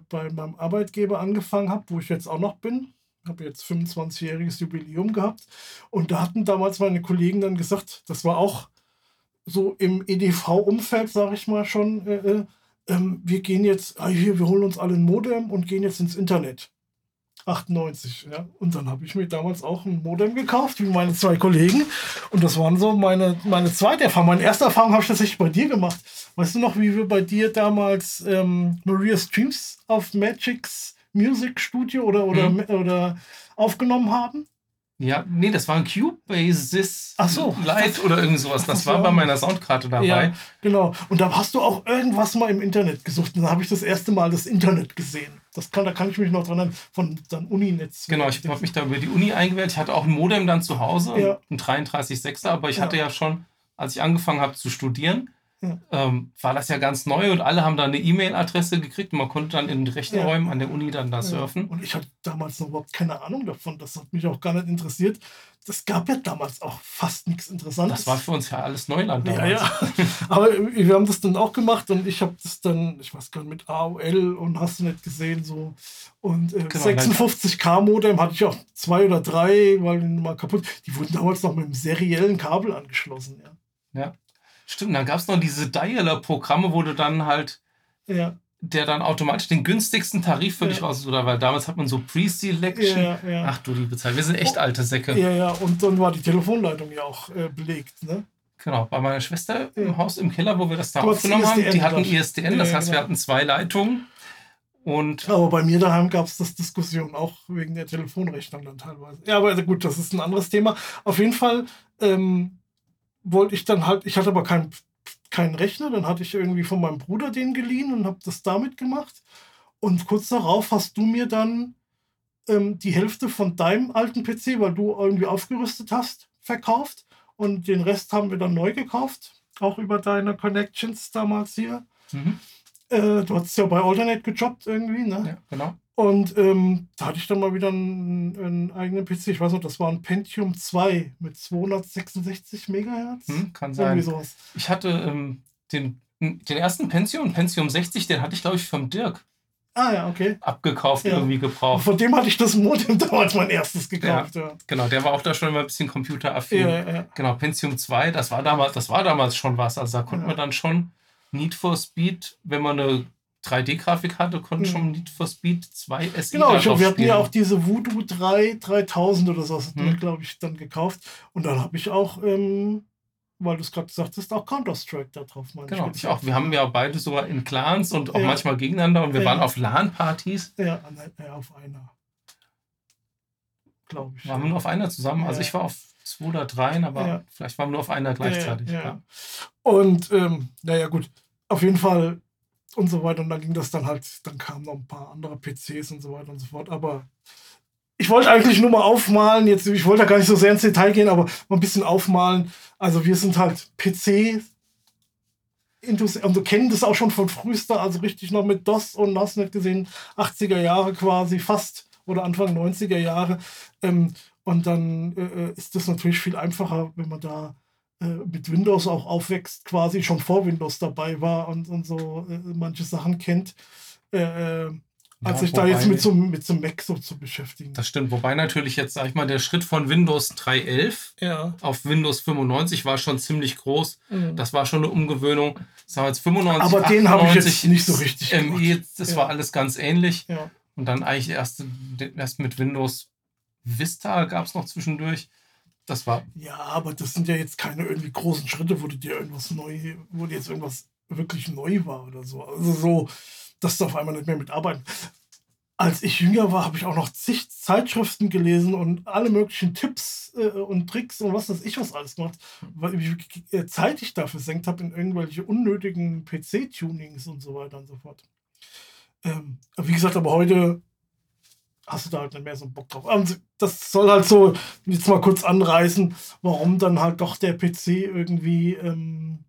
bei meinem Arbeitgeber angefangen habe, wo ich jetzt auch noch bin, habe jetzt 25-jähriges Jubiläum gehabt. Und da hatten damals meine Kollegen dann gesagt, das war auch so im EDV-Umfeld, sage ich mal schon, äh, äh, ähm, wir gehen jetzt, ah, wir holen uns alle ein Modem und gehen jetzt ins Internet. 98, ja. Und dann habe ich mir damals auch ein Modem gekauft, wie meine zwei Kollegen. Und das waren so meine, meine zweite Erfahrung. Meine erste Erfahrung habe ich tatsächlich bei dir gemacht. Weißt du noch, wie wir bei dir damals ähm, Maria Streams auf Magic's Music Studio oder, oder, mhm. oder aufgenommen haben? Ja, nee, das war ein Cube-Basis Ach so. Light oder irgend sowas. Das war bei meiner Soundkarte dabei. Ja, genau. Und da hast du auch irgendwas mal im Internet gesucht. Und dann habe ich das erste Mal das Internet gesehen. Das kann, da kann ich mich noch dran erinnern, von dann Uninetz. Genau, ich habe mich da über die Uni eingewählt. Ich hatte auch ein Modem dann zu Hause, ja. ein 33.6er, aber ich ja. hatte ja schon, als ich angefangen habe zu studieren, ja. ähm, war das ja ganz neu und alle haben da eine E-Mail-Adresse gekriegt und man konnte dann in den Rechenräumen ja. an der Uni dann da surfen. Und ich hatte damals noch überhaupt keine Ahnung davon. Das hat mich auch gar nicht interessiert. Das gab ja damals auch fast nichts Interessantes. Das war für uns ja alles Neuland damals. Ja, ja. <laughs> Aber wir haben das dann auch gemacht und ich habe das dann, ich weiß gar nicht, mit AOL und hast du nicht gesehen, so. Und äh, genau, 56K-Modem hatte ich auch zwei oder drei, weil die mal kaputt. Die wurden damals noch mit einem seriellen Kabel angeschlossen, ja. Ja. Stimmt, dann gab es noch diese Dialer-Programme, wo du dann halt, ja. der dann automatisch den günstigsten Tarif für ja. dich oder weil damals hat man so Pre-Selection. Ja, ja. Ach du liebe Zeit, wir sind echt alte Säcke. Ja, ja, und dann war die Telefonleitung ja auch äh, belegt, ne? Genau, bei meiner Schwester im Haus im Keller, wo wir das da aufgenommen haben, die hatten ISDN, das heißt, wir genau. hatten zwei Leitungen. Und aber bei mir daheim gab es das Diskussion auch wegen der Telefonrechnung dann teilweise. Ja, aber gut, das ist ein anderes Thema. Auf jeden Fall ähm, wollte ich dann halt, ich hatte aber keinen kein Rechner, dann hatte ich irgendwie von meinem Bruder den geliehen und habe das damit gemacht. Und kurz darauf hast du mir dann ähm, die Hälfte von deinem alten PC, weil du irgendwie aufgerüstet hast, verkauft. Und den Rest haben wir dann neu gekauft, auch über deine Connections damals hier. Mhm. Äh, du hast ja bei Alternate gejobbt irgendwie, ne? Ja, genau. Und ähm, da hatte ich dann mal wieder einen, einen, eigenen PC. Ich weiß noch, das war ein Pentium 2 mit 266 Megahertz. Hm, kann sein. Sowas. Ich hatte ähm, den, den ersten Pentium, Pentium 60, den hatte ich, glaube ich, vom Dirk. Ah ja, okay. Abgekauft, ja. irgendwie gebraucht. Von dem hatte ich das Modem <laughs> damals mein erstes gekauft. Ja, ja. Genau, der war auch da schon immer ein bisschen computeraffin. Ja, genau, Pentium 2, das war damals, das war damals schon was. Also da konnte man dann schon Need for Speed, wenn man eine 3D-Grafik hatte, konnte mhm. schon Need for Speed 2 SI Genau, ich, wir hatten ja auch diese Voodoo 3 3000 oder so, mhm. glaube ich, dann gekauft. Und dann habe ich auch, ähm, weil du es gerade gesagt hast, auch Counter-Strike da drauf. Genau, ich, ich auch. Wir haben ja beide sogar in Clans und auch ja. manchmal gegeneinander und wir ja. waren auf LAN-Partys. Ja, ja, auf einer. Glaube ich. Waren wir nur auf einer zusammen? Also ich war auf zwei oder dreien, aber vielleicht waren wir nur auf einer gleichzeitig. Und ähm, naja, gut. Auf jeden Fall und so weiter. Und dann ging das dann halt, dann kamen noch ein paar andere PCs und so weiter und so fort. Aber ich wollte eigentlich nur mal aufmalen, jetzt, ich wollte da gar nicht so sehr ins Detail gehen, aber mal ein bisschen aufmalen. Also wir sind halt PC und du kennen das auch schon von frühester, also richtig noch mit DOS und hast nicht gesehen, 80er Jahre quasi fast oder Anfang 90er Jahre. Ähm, und dann äh, äh, ist das natürlich viel einfacher, wenn man da äh, mit Windows auch aufwächst, quasi schon vor Windows dabei war und, und so äh, manche Sachen kennt, äh, äh als ja, sich da jetzt mit so, mit so Mac so zu beschäftigen. Das stimmt, wobei natürlich jetzt, sag ich mal, der Schritt von Windows 3.11 ja. auf Windows 95 war schon ziemlich groß. Mhm. Das war schon eine Umgewöhnung. Das war jetzt 95, Aber 98, den habe ich jetzt nicht so richtig ME, das ja. war alles ganz ähnlich. Und dann eigentlich erst, erst mit Windows Vista gab es noch zwischendurch. Das war. Ja, aber das sind ja jetzt keine irgendwie großen Schritte, wo dir irgendwas neu, wo dir jetzt irgendwas wirklich neu war oder so. Also so, dass du auf einmal nicht mehr mitarbeiten. Als ich jünger war, habe ich auch noch zig Zeitschriften gelesen und alle möglichen Tipps äh, und Tricks und was weiß ich was alles gemacht, weil wie viel Zeit ich dafür versenkt habe in irgendwelche unnötigen PC-Tunings und so weiter und so fort. Ähm, wie gesagt, aber heute hast du da halt nicht mehr so Bock drauf. Und das soll halt so jetzt mal kurz anreißen, warum dann halt doch der PC irgendwie. Ähm,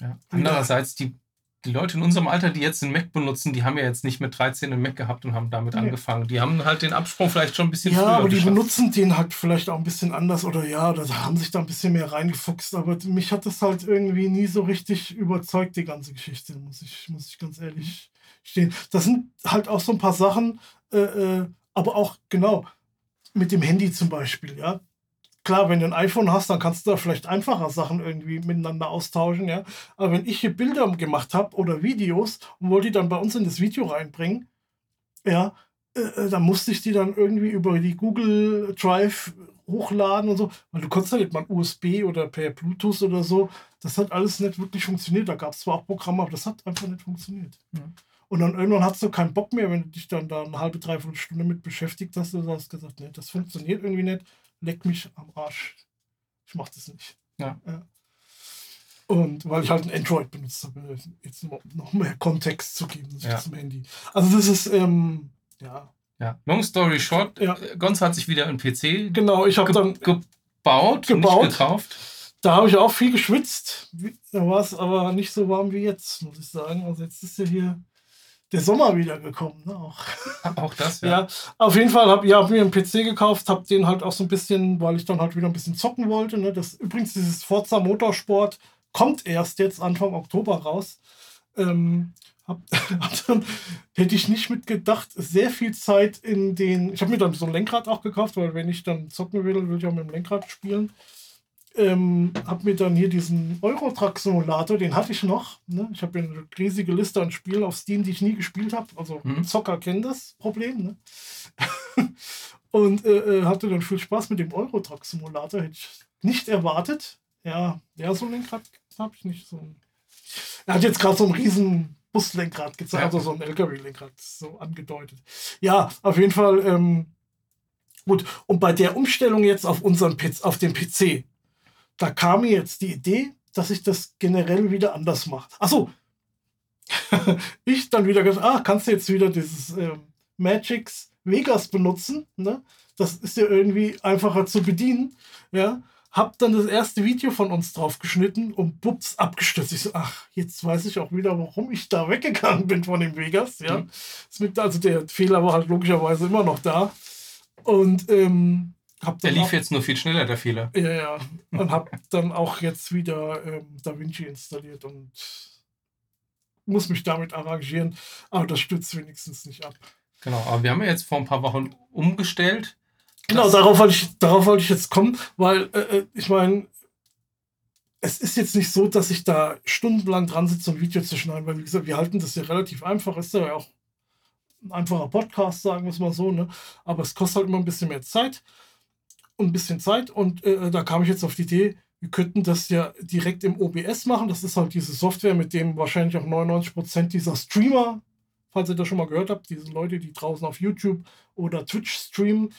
ja. Andererseits, die, die Leute in unserem Alter, die jetzt den Mac benutzen, die haben ja jetzt nicht mit 13 einen Mac gehabt und haben damit nee. angefangen. Die haben halt den Absprung vielleicht schon ein bisschen ja, früher Ja, aber die geschafft. benutzen den halt vielleicht auch ein bisschen anders oder ja, oder haben sich da ein bisschen mehr reingefuchst. Aber mich hat das halt irgendwie nie so richtig überzeugt, die ganze Geschichte, muss ich, muss ich ganz ehrlich stehen. Das sind halt auch so ein paar Sachen, äh, äh, aber auch genau mit dem Handy zum Beispiel, ja. Klar, wenn du ein iPhone hast, dann kannst du da vielleicht einfacher Sachen irgendwie miteinander austauschen, ja. Aber wenn ich hier Bilder gemacht habe oder Videos und wollte die dann bei uns in das Video reinbringen, ja, äh, äh, dann musste ich die dann irgendwie über die Google Drive hochladen und so, weil du konntest ja nicht mal USB oder per Bluetooth oder so. Das hat alles nicht wirklich funktioniert. Da gab es zwar auch Programme, aber das hat einfach nicht funktioniert. Ja. Und dann irgendwann hast du keinen Bock mehr, wenn du dich dann da eine halbe, dreiviertel Stunde mit beschäftigt hast. Du hast gesagt, nee, das funktioniert irgendwie nicht. Leck mich am Arsch. Ich mach das nicht. Ja. ja. Und weil ich halt ein Android benutzt habe, jetzt noch mehr Kontext zu geben ja. zum Handy. Also das ist, ähm, ja. Ja, long story short, ja. Gonz hat sich wieder einen PC genau, ich habe dann gebaut, gebaut, gekauft. Da habe ich auch viel geschwitzt. Da war es aber nicht so warm wie jetzt, muss ich sagen. Also jetzt ist ja hier der Sommer wieder gekommen. Ne? Auch. auch das, ja. ja. Auf jeden Fall habe ja, hab mir einen PC gekauft, habe den halt auch so ein bisschen, weil ich dann halt wieder ein bisschen zocken wollte. Ne? Das, übrigens, dieses Forza Motorsport kommt erst jetzt Anfang Oktober raus. Ähm, hab, <laughs> dann, hätte ich nicht mitgedacht, sehr viel Zeit in den. Ich habe mir dann so ein Lenkrad auch gekauft, weil wenn ich dann zocken will, will ich auch mit dem Lenkrad spielen ähm, habe mir dann hier diesen Eurotruck-Simulator, den hatte ich noch. Ne? Ich habe eine riesige Liste an Spielen auf Steam, die ich nie gespielt habe. Also mhm. Zocker kennen das Problem. Ne? <laughs> und äh, äh, hatte dann viel Spaß mit dem Eurotruck-Simulator. Hätte ich nicht erwartet. Ja, ja, so ein Lenkrad habe ich nicht. So er hat jetzt gerade so ein riesen Buslenkrad gezeigt, ja. also so ein LKW-Lenkrad so angedeutet. Ja, auf jeden Fall. Ähm, gut, und bei der Umstellung jetzt auf unseren PC, auf den PC, da kam mir jetzt die Idee, dass ich das generell wieder anders mache. Achso, <laughs> ich dann wieder gesagt, ah, kannst du jetzt wieder dieses ähm, Magix Vegas benutzen, ne? Das ist ja irgendwie einfacher zu bedienen, ja. Hab dann das erste Video von uns drauf geschnitten und bups, abgestürzt. Ich so, ach, jetzt weiß ich auch wieder, warum ich da weggegangen bin von dem Vegas, ja. Mhm. Also der Fehler war halt logischerweise immer noch da. Und ähm, hab. Der lief auch, jetzt nur viel schneller, der Fehler. Ja, ja. Und hab dann auch jetzt wieder ähm, DaVinci installiert und muss mich damit arrangieren. Aber das stützt wenigstens nicht ab. Genau, aber wir haben ja jetzt vor ein paar Wochen umgestellt. Genau, darauf wollte ich, darauf wollte ich jetzt kommen, weil äh, äh, ich meine, es ist jetzt nicht so, dass ich da stundenlang dran sitze, um ein Video zu schneiden, weil wie gesagt, wir halten das ja relativ einfach. Ist ja auch ein einfacher Podcast, sagen wir es mal so, ne? Aber es kostet halt immer ein bisschen mehr Zeit und ein bisschen Zeit. Und äh, da kam ich jetzt auf die Idee, wir könnten das ja direkt im OBS machen. Das ist halt diese Software, mit dem wahrscheinlich auch 99% dieser Streamer, falls ihr das schon mal gehört habt, diese Leute, die draußen auf YouTube oder Twitch streamen,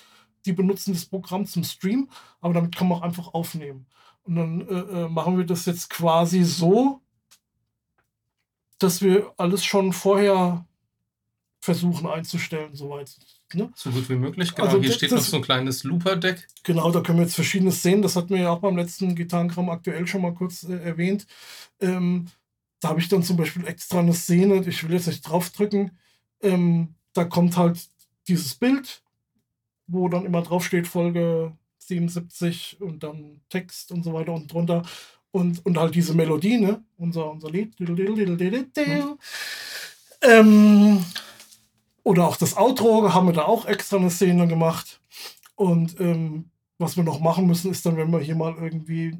die benutzen das Programm zum Stream, aber damit kann man auch einfach aufnehmen. Und dann äh, äh machen wir das jetzt quasi so, dass wir alles schon vorher versuchen einzustellen, soweit Ne? So gut wie möglich. Genau, also hier steht noch so ein kleines Looper-Deck. Genau, da können wir jetzt verschiedenes sehen. Das hatten wir ja auch beim letzten Gitarrenkram aktuell schon mal kurz äh, erwähnt. Ähm, da habe ich dann zum Beispiel extra eine Szene, ich will jetzt nicht draufdrücken. Ähm, da kommt halt dieses Bild, wo dann immer draufsteht, Folge 77 und dann Text und so weiter und drunter. Und, und halt diese Melodie, ne? Unser, unser Lied. Mhm. Ähm, oder auch das Outro haben wir da auch extra eine Szene gemacht. Und ähm, was wir noch machen müssen, ist dann, wenn wir hier mal irgendwie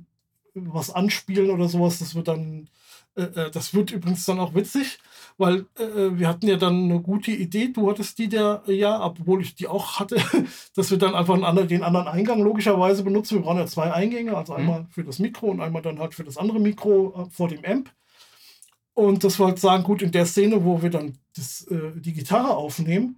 was anspielen oder sowas, das wird dann, äh, äh das wird übrigens dann auch witzig, weil äh, äh, wir hatten ja dann eine gute Idee, du hattest die der, ja, obwohl ich die auch hatte, <laughs> dass wir dann einfach einen anderen, den anderen Eingang logischerweise benutzen. Wir brauchen ja zwei Eingänge, also mhm. einmal für das Mikro und einmal dann halt für das andere Mikro äh, vor dem Amp. Und das halt sagen, gut, in der Szene, wo wir dann das, äh, die Gitarre aufnehmen,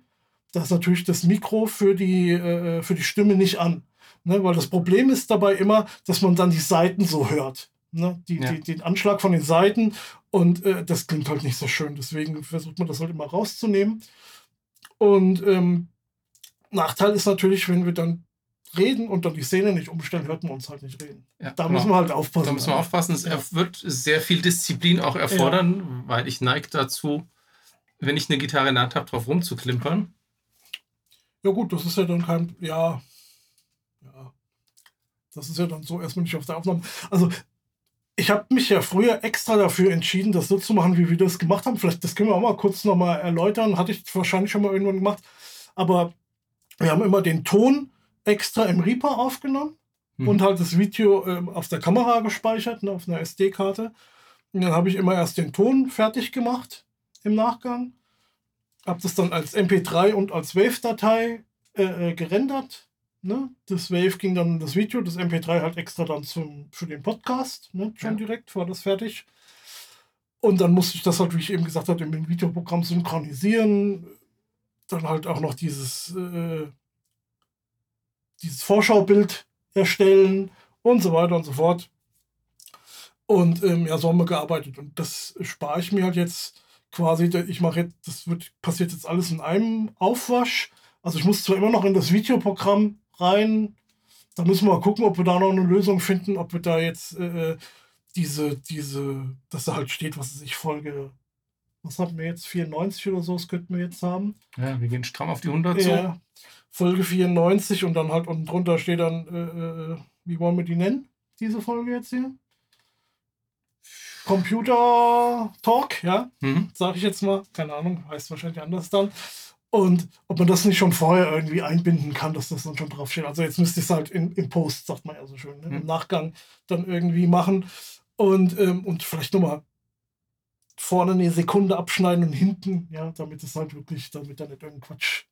da ist natürlich das Mikro für die, äh, für die Stimme nicht an. Ne? Weil das Problem ist dabei immer, dass man dann die Seiten so hört. Ne? Die, ja. die, den Anschlag von den Seiten und äh, das klingt halt nicht so schön. Deswegen versucht man das halt immer rauszunehmen. Und ähm, Nachteil ist natürlich, wenn wir dann reden und dann die Szene nicht umstellen, hört man uns halt nicht reden. Ja, da genau. müssen wir halt aufpassen. Da müssen wir aufpassen. Es ja. wird sehr viel Disziplin auch erfordern, ja. weil ich neige dazu, wenn ich eine Gitarre in der Hand habe, drauf rumzuklimpern. Ja gut, das ist ja dann kein, ja, ja, das ist ja dann so erstmal nicht auf der Aufnahme. Also ich habe mich ja früher extra dafür entschieden, das so zu machen, wie wir das gemacht haben. Vielleicht, das können wir auch mal kurz nochmal erläutern. Hatte ich wahrscheinlich schon mal irgendwann gemacht. Aber wir haben immer den Ton extra im Reaper aufgenommen hm. und halt das Video ähm, auf der Kamera gespeichert, ne, auf einer SD-Karte. Und dann habe ich immer erst den Ton fertig gemacht im Nachgang. Habe das dann als MP3 und als Wave-Datei äh, äh, gerendert. Ne? Das Wave ging dann in das Video, das MP3 halt extra dann zum, für den Podcast. Ne? Schon ja. direkt war das fertig. Und dann musste ich das halt, wie ich eben gesagt habe, im Videoprogramm synchronisieren. Dann halt auch noch dieses äh, dieses Vorschaubild erstellen und so weiter und so fort. Und ähm, ja, so haben wir gearbeitet. Und das spare ich mir halt jetzt quasi. Ich mache jetzt, das wird, passiert jetzt alles in einem Aufwasch. Also ich muss zwar immer noch in das Videoprogramm rein. Da müssen wir mal gucken, ob wir da noch eine Lösung finden, ob wir da jetzt äh, diese, diese, dass da halt steht, was ich Folge, was hatten wir jetzt, 94 oder so, das könnten wir jetzt haben. Ja, wir gehen stramm auf die 100 ja. so. Folge 94 und dann halt unten drunter steht dann, äh, äh, wie wollen wir die nennen, diese Folge jetzt hier? Computer Talk, ja, mhm. sag ich jetzt mal. Keine Ahnung, heißt wahrscheinlich anders dann. Und ob man das nicht schon vorher irgendwie einbinden kann, dass das dann schon draufsteht. Also jetzt müsste ich es halt in, im Post, sagt man ja so schön, ne? mhm. im Nachgang dann irgendwie machen. Und, ähm, und vielleicht nochmal vorne eine Sekunde abschneiden und hinten, ja, damit es halt wirklich, damit da nicht irgendein Quatsch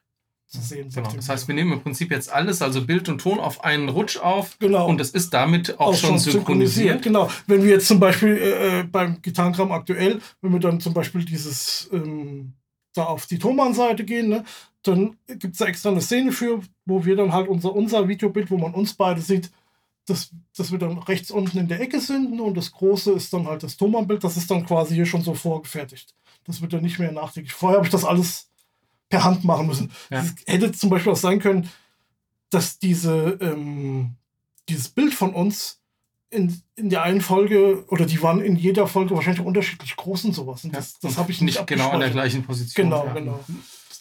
zu sehen. Genau. Das heißt, wir nehmen im Prinzip jetzt alles, also Bild und Ton, auf einen Rutsch auf. Genau. Und das ist damit auch, auch schon synchronisiert. synchronisiert. Genau. Wenn wir jetzt zum Beispiel äh, äh beim Gitarrengramm aktuell, wenn wir dann zum Beispiel dieses ähm, da auf die Thomann-Seite gehen, ne, dann gibt es da extra eine Szene für, wo wir dann halt unser, unser Videobild, wo man uns beide sieht, das, das wir dann rechts unten in der Ecke sind und das große ist dann halt das Thomann-Bild, das ist dann quasi hier schon so vorgefertigt. Das wird dann nicht mehr nachträglich. Vorher habe ich das alles per Hand machen müssen. Ja. Es hätte zum Beispiel auch sein können, dass diese, ähm, dieses Bild von uns in, in der einen Folge, oder die waren in jeder Folge wahrscheinlich unterschiedlich groß und sowas. Und das, das habe ich nicht, nicht genau an der gleichen Position. Genau, ja. genau.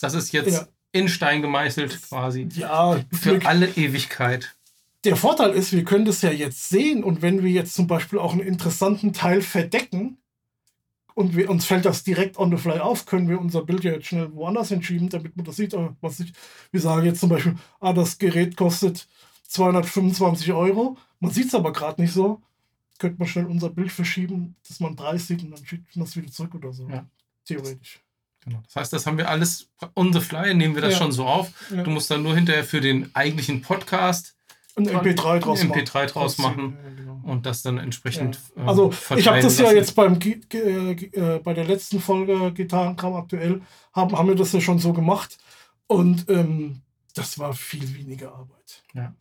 Das ist jetzt ja. in Stein gemeißelt quasi. Ja, für alle Ewigkeit. Der Vorteil ist, wir können das ja jetzt sehen und wenn wir jetzt zum Beispiel auch einen interessanten Teil verdecken, und wir, uns fällt das direkt on the fly auf, können wir unser Bild ja jetzt schnell woanders hinschieben, damit man das sieht. Was ich, wir sagen jetzt zum Beispiel, ah, das Gerät kostet 225 Euro. Man sieht es aber gerade nicht so. Könnte man schnell unser Bild verschieben, dass man einen Preis sieht und dann schickt man das wieder zurück oder so. Ja. Theoretisch. Genau. Das heißt, das haben wir alles on the fly, nehmen wir das ja. schon so auf. Ja. Du musst dann nur hinterher für den eigentlichen Podcast ein MP3 draus, MP3 draus machen. Und das dann entsprechend. Ja. Ähm, also, ich habe das lassen. ja jetzt beim äh, bei der letzten Folge Gitarrenkram aktuell, haben, haben wir das ja schon so gemacht. Und ähm, das war viel weniger Arbeit. Ja.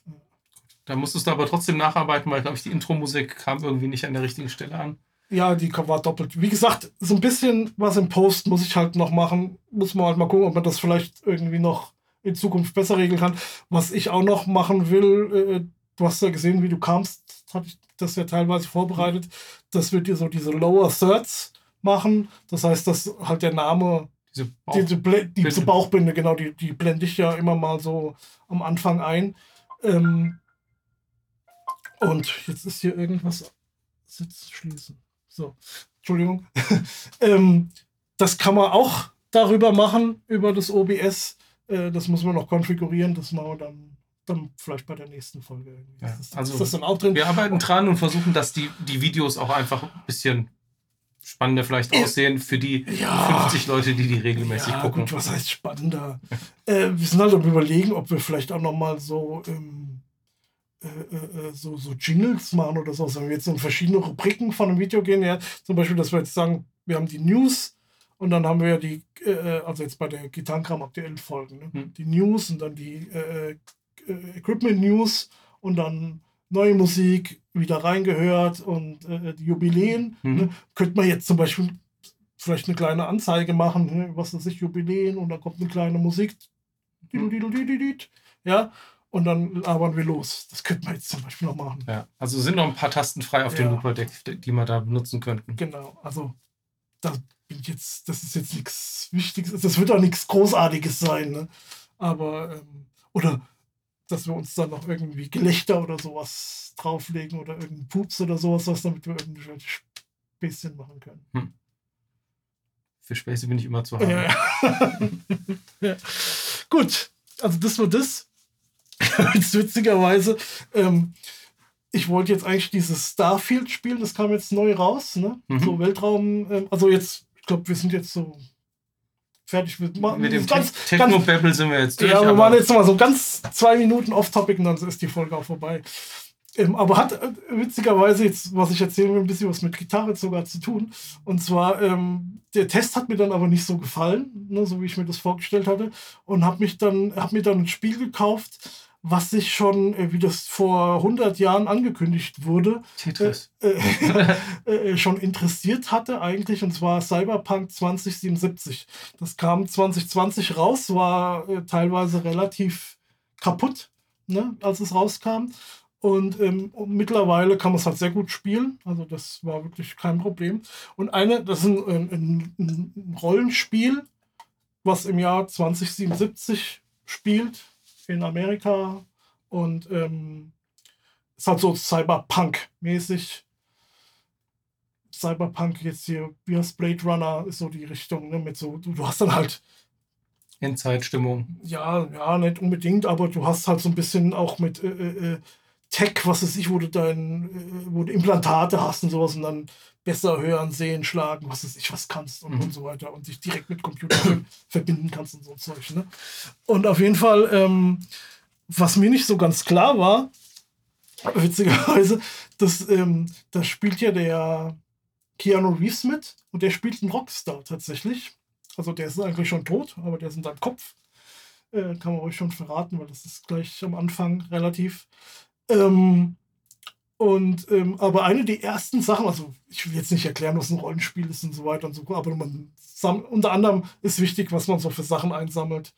Da musstest du aber trotzdem nacharbeiten, weil, glaube ich, die Intro-Musik kam irgendwie nicht an der richtigen Stelle an. Ja, die war doppelt. Wie gesagt, so ein bisschen was im Post muss ich halt noch machen. Muss man halt mal gucken, ob man das vielleicht irgendwie noch in Zukunft besser regeln kann. Was ich auch noch machen will, äh, du hast ja gesehen, wie du kamst, hatte ich das ja teilweise vorbereitet, dass wir dir so diese Lower Thirds machen. Das heißt, dass halt der Name, diese, Bauch diese, diese Bauchbinde, genau, die, die blende ich ja immer mal so am Anfang ein. Ähm, und jetzt ist hier irgendwas. Sitz schließen. So, Entschuldigung. <laughs> ähm, das kann man auch darüber machen, über das OBS. Äh, das muss man noch konfigurieren. Das machen wir dann dann vielleicht bei der nächsten Folge. Ja, ist, also ist das dann auch drin? Wir arbeiten dran und versuchen, dass die, die Videos auch einfach ein bisschen spannender vielleicht aussehen für die ja, 50 Leute, die die regelmäßig ja, gucken. Gut, was heißt spannender? äh, wir sind halt am überlegen, ob wir vielleicht auch noch mal so ähm, äh, äh, äh, so, so Jingles machen oder so. Also wenn wir jetzt in verschiedene Rubriken von einem Video gehen, ja, zum Beispiel, dass wir jetzt sagen, wir haben die News und dann haben wir ja die, äh, also jetzt bei der Gitarrenkram aktuellen Folgen, ne? hm. die News und dann die Equipment News und dann neue Musik wieder reingehört und äh, die Jubiläen. Mhm. Ne? Könnte man jetzt zum Beispiel vielleicht eine kleine Anzeige machen, ne? was ist sich Jubiläen und dann kommt eine kleine Musik. Mhm. Ja, und dann labern wir los. Das könnte man jetzt zum Beispiel noch machen. Ja, also sind noch ein paar Tasten frei auf ja. dem Looper-Deck, die wir da benutzen könnten. Genau, also da bin ich jetzt, das ist jetzt nichts Wichtiges, das wird auch nichts Großartiges sein, ne? Aber, ähm, oder dass wir uns dann noch irgendwie Gelächter oder sowas drauflegen oder irgendeinen Pups oder sowas, was damit wir irgendwie Späßchen machen können. Hm. Für Späße bin ich immer zu haben. Ja. <laughs> ja. Gut, also das war das. <laughs> jetzt witzigerweise, ähm, ich wollte jetzt eigentlich dieses Starfield spielen, das kam jetzt neu raus, ne? Mhm. So Weltraum, ähm, also jetzt, ich glaube, wir sind jetzt so fertig mit. Mit dem Techno-Babble sind wir jetzt durch. Ja, wir machen jetzt mal so ganz zwei Minuten off-topic und dann ist die Folge auch vorbei. Ähm, aber hat äh, witzigerweise jetzt, was ich erzählen will, ein bisschen was mit Gitarre sogar zu tun. Und zwar, ähm, der Test hat mir dann aber nicht so gefallen, ne, so wie ich mir das vorgestellt hatte. Und habe mich dann, habe mir dann ein Spiel gekauft, was sich schon, äh, wie das vor 100 Jahren angekündigt wurde, Tetris. Äh, <laughs> äh, äh, schon interessiert hatte eigentlich, und zwar Cyberpunk 2077. Das kam 2020 raus, war äh, teilweise relativ kaputt, ne, als es rauskam. Und, ähm, und mittlerweile kann man es halt sehr gut spielen. Also das war wirklich kein Problem. Und eine, das ist ein, ein, ein Rollenspiel, was im Jahr 2077 spielt in Amerika und ähm, ist halt so Cyberpunk-mäßig. Cyberpunk jetzt hier, wie heißt Blade Runner, ist so die Richtung, ne, mit so, du, du hast dann halt Endzeitstimmung. Ja, ja, nicht unbedingt, aber du hast halt so ein bisschen auch mit äh, äh, äh Tech, was weiß ich, wo du dein, äh, wo du Implantate hast und sowas und dann besser hören, sehen, schlagen, was weiß ich, was kannst und, mhm. und so weiter und dich direkt mit Computer <coughs> verbinden kannst und so Zeug. Ne? Und auf jeden Fall, ähm, was mir nicht so ganz klar war, witzigerweise, <laughs> das, ähm, das spielt ja der Keanu Reeves mit und der spielt einen Rockstar tatsächlich. Also der ist eigentlich schon tot, aber der ist in seinem Kopf. Äh, kann man euch schon verraten, weil das ist gleich am Anfang relativ. Ähm, und ähm, aber eine der ersten Sachen, also ich will jetzt nicht erklären, was ein Rollenspiel ist und so weiter und so, aber man unter anderem ist wichtig, was man so für Sachen einsammelt.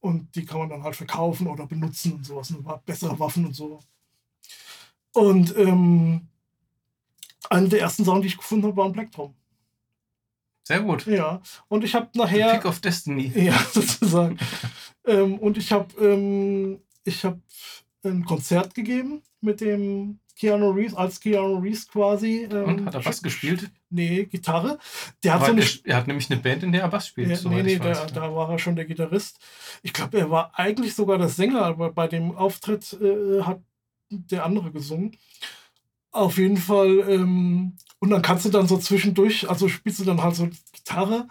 Und die kann man dann halt verkaufen oder benutzen und sowas. Und bessere Waffen und so. Und ähm, eine der ersten Sachen, die ich gefunden habe, war ein Blacktraum. Sehr gut. Ja. Und ich habe nachher. The Pick of Destiny. <laughs> Ja, sozusagen. <laughs> ähm, und ich habe ähm, ich hab ein Konzert gegeben mit dem Keanu Reeves, als Keanu Reeves quasi. Ähm, und hat er Bass gespielt? Nee, Gitarre. Der hat, so eine, er hat nämlich eine Band, in der er Bass spielt. Ja, nee, nee, weiß, da, war er schon der Gitarrist. Ich glaube, er war eigentlich sogar der Sänger, aber bei dem Auftritt äh, hat der andere gesungen. Auf jeden Fall. Ähm, und dann kannst du dann so zwischendurch, also spielst du dann halt so Gitarre.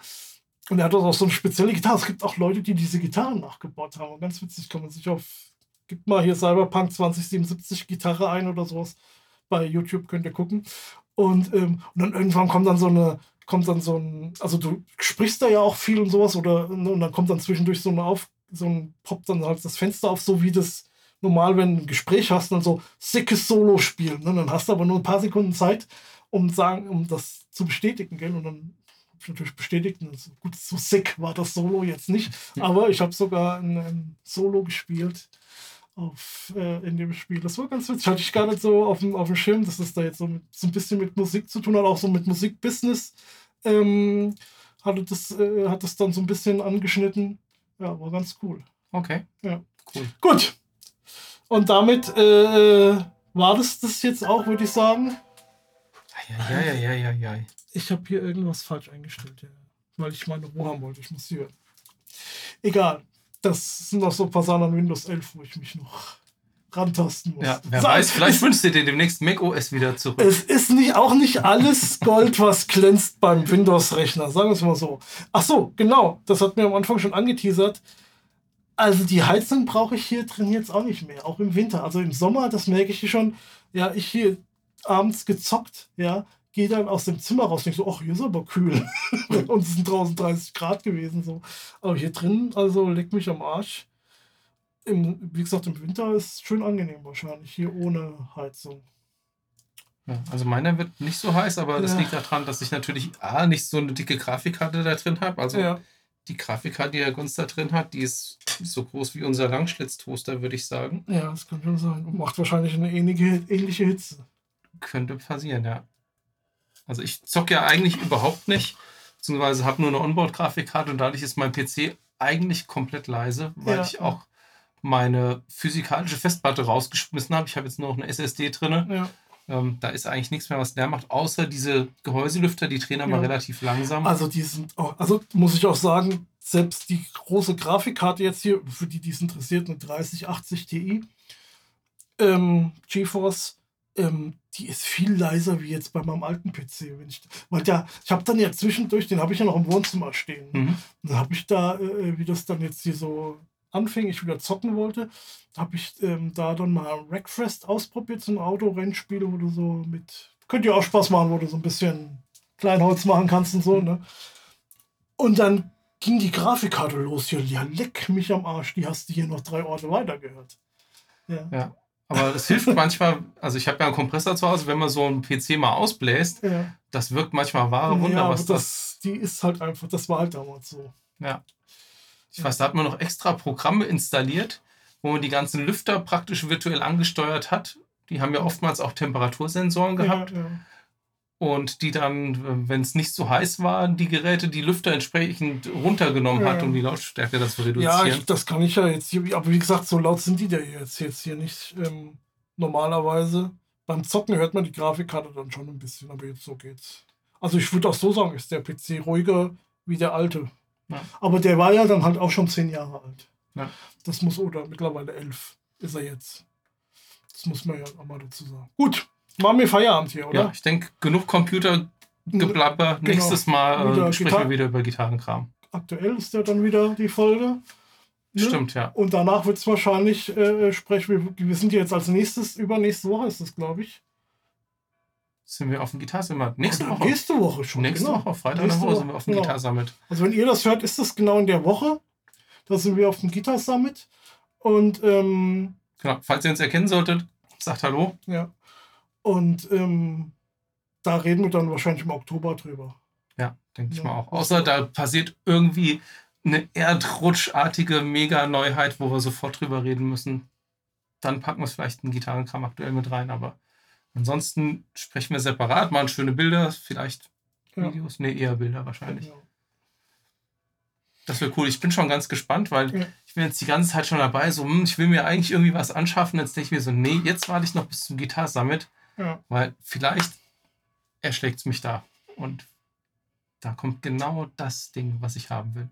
Und er hat auch so eine spezielle Gitarre. Es gibt auch Leute, die diese Gitarren nachgebaut haben. Und ganz witzig, kann man sich auf, gibt mal hier Cyberpunk 2077 Gitarre ein oder sowas. Bei YouTube könnt ihr gucken. Und, ähm, und dann irgendwann kommt dann so eine, kommt dann so ein, also du sprichst da ja auch viel und sowas, oder ne, und dann kommt dann zwischendurch so eine auf, so ein, poppt dann halt das Fenster auf, so wie das normal, wenn du ein Gespräch hast, dann so sickes Solo spielen. Ne? Dann hast du aber nur ein paar Sekunden Zeit, um sagen, um das zu bestätigen, gell? Und dann habe ich natürlich bestätigt. Und so, gut, so sick war das Solo jetzt nicht, <laughs> aber ich habe sogar ein, ein, Solo gespielt auf, äh, in dem Spiel. Das war ganz witzig. Hatte ich gar nicht so auf dem, auf dem Schirm, dass das da jetzt so, mit, so ein bisschen mit Musik zu tun hat, auch so mit Musikbusiness. Ähm, hatte das, äh, hat das dann so ein bisschen angeschnitten. Ja, war ganz cool. Okay. Ja. Cool. Gut. Und damit äh, war das das jetzt auch, würde ich sagen. Ja, ja, ja, ja, ja. Ich habe hier irgendwas falsch eingestellt, ja. weil ich meine Ruhe haben wollte. Ich muss hier. Egal. Das sind noch so ein paar Sachen an Windows 11, wo ich mich noch rantasten muss. Ja, wer Sag, weiß, vielleicht wünschst du dir demnächst Mac OS wieder zurück. Es ist nicht, auch nicht alles Gold, was glänzt beim Windows-Rechner, sagen wir es mal so. Ach so, genau, das hat mir am Anfang schon angeteasert. Also die Heizung brauche ich hier drin jetzt auch nicht mehr, auch im Winter. Also im Sommer, das merke ich hier schon. Ja, ich hier abends gezockt, ja, gehe dann aus dem Zimmer raus und denke so, ach, hier ist aber kühl. <laughs> und es sind draußen 30 Grad gewesen. So. Aber hier drin, also leg mich am Arsch. Im, wie gesagt, im Winter ist es schön angenehm wahrscheinlich, hier ohne Heizung. Ja, also meiner wird nicht so heiß, aber ja. das liegt daran, dass ich natürlich A, nicht so eine dicke Grafikkarte da drin habe. Also ja die Grafikkarte, die der Gunst da drin hat, die ist so groß wie unser Langschlitztoaster, würde ich sagen. Ja, das kann schon sein. Und macht wahrscheinlich eine ähnliche, ähnliche Hitze. Könnte passieren, ja. Also ich zocke ja eigentlich überhaupt nicht, beziehungsweise habe nur eine Onboard-Grafikkarte und dadurch ist mein PC eigentlich komplett leise, weil ja. ich auch meine physikalische Festplatte rausgeschmissen habe. Ich habe jetzt nur noch eine SSD drin. Ja. Ähm, da ist eigentlich nichts mehr, was der macht, außer diese Gehäuselüfter, die drehen aber ja. relativ langsam. Also die sind auch, also muss ich auch sagen, selbst die große Grafikkarte jetzt hier, für die, die es interessiert, eine 3080 Ti, ähm, GeForce, ähm, die ist viel leiser wie jetzt bei meinem alten PC. Wenn ich, weil der, ich habe dann ja zwischendurch, den habe ich ja noch im Wohnzimmer stehen. Mhm. Dann habe ich da, äh, wie das dann jetzt hier so anfing, ich wieder zocken wollte, habe ich ähm, da dann mal Wreckfest ausprobiert, so ein Autorennspiel, wo du so mit, könnte ja auch Spaß machen, wo du so ein bisschen Kleinholz machen kannst und so, ne? Und dann ging die Grafikkarte los. Ja, ja, leck mich am Arsch, die hast du hier noch drei Orte weiter gehört. Ja. ja. Aber es hilft <laughs> manchmal, also ich habe ja einen Kompressor zu Hause, wenn man so einen PC mal ausbläst, ja. das wirkt manchmal wahre Wunder, ja, was das, das. Die ist halt einfach, das war halt damals so. Ja. Ich weiß, da hat man noch extra Programme installiert, wo man die ganzen Lüfter praktisch virtuell angesteuert hat. Die haben ja oftmals auch Temperatursensoren gehabt. Ja. Und die dann, wenn es nicht so heiß war, die Geräte, die Lüfter entsprechend runtergenommen ja. hat, um die Lautstärke das zu reduzieren. Ja, ich, das kann ich ja jetzt hier, aber wie gesagt, so laut sind die da jetzt, jetzt hier nicht. Ähm, normalerweise beim Zocken hört man die Grafikkarte dann schon ein bisschen, aber jetzt so geht's. Also ich würde auch so sagen, ist der PC ruhiger wie der alte. Ja. Aber der war ja dann halt auch schon zehn Jahre alt. Ja. Das muss, oder mittlerweile elf ist er jetzt. Das muss man ja auch mal dazu sagen. Gut, machen wir Feierabend hier, oder? Ja, ich denke, genug Computergeblabber. Genau. Nächstes Mal äh, sprechen wir wieder über Gitarrenkram. Aktuell ist ja dann wieder die Folge. Ne? Stimmt, ja. Und danach wird es wahrscheinlich äh, sprechen. Wir, wir sind jetzt als nächstes, übernächste Woche ist das, glaube ich. Sind wir auf dem Gitarsummit? Nächste Woche. Nächste Woche schon. Nächste genau. Woche, Freitag nächste Woche sind wir auf dem genau. Gitarsummit. Also wenn ihr das hört, ist das genau in der Woche. Da sind wir auf dem Gitar Summit. Und ähm, genau, falls ihr uns erkennen solltet, sagt Hallo. Ja. Und ähm, da reden wir dann wahrscheinlich im Oktober drüber. Ja, denke ja. ich mal auch. Außer da passiert irgendwie eine erdrutschartige Mega-Neuheit, wo wir sofort drüber reden müssen. Dann packen wir es vielleicht in Gitarrenkram aktuell mit rein, aber ansonsten sprechen wir separat, machen schöne Bilder, vielleicht Videos, ja. nee, eher Bilder wahrscheinlich. Ja. Das wäre cool. Ich bin schon ganz gespannt, weil ja. ich bin jetzt die ganze Zeit schon dabei, so, hm, ich will mir eigentlich irgendwie was anschaffen. Jetzt denke ich mir so, nee, jetzt warte ich noch bis zum Guitar Summit, ja. weil vielleicht erschlägt es mich da. Und da kommt genau das Ding, was ich haben will.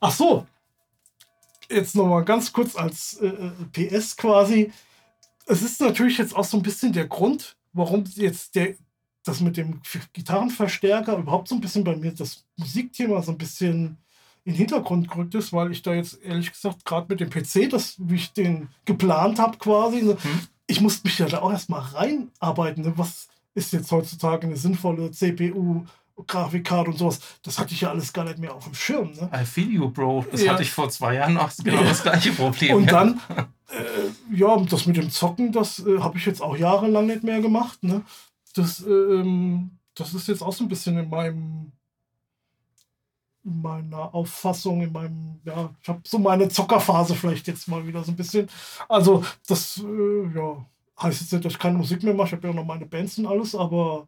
Ach so. Jetzt nochmal ganz kurz als äh, äh PS quasi. Es ist natürlich jetzt auch so ein bisschen der Grund, warum jetzt der, das mit dem Gitarrenverstärker überhaupt so ein bisschen bei mir das Musikthema so ein bisschen in den Hintergrund gerückt ist, weil ich da jetzt ehrlich gesagt gerade mit dem PC, das, wie ich den geplant habe quasi, ne, hm. Ich musste mich ja da auch erstmal reinarbeiten. Ne? Was ist jetzt heutzutage eine sinnvolle CPU, Grafikkarte und sowas, das hatte ich ja alles gar nicht mehr auf dem Schirm. Ne? I feel you, Bro. Das ja. hatte ich vor zwei Jahren noch genau das gleiche Problem. Und dann, <laughs> äh, ja, das mit dem Zocken, das äh, habe ich jetzt auch jahrelang nicht mehr gemacht. Ne? Das, äh, ähm, das ist jetzt auch so ein bisschen in meinem in meiner Auffassung, in meinem, ja, ich habe so meine Zockerphase vielleicht jetzt mal wieder so ein bisschen. Also, das, äh, ja, heißt jetzt nicht, dass ich keine Musik mehr mache. Ich habe ja noch meine Bands und alles, aber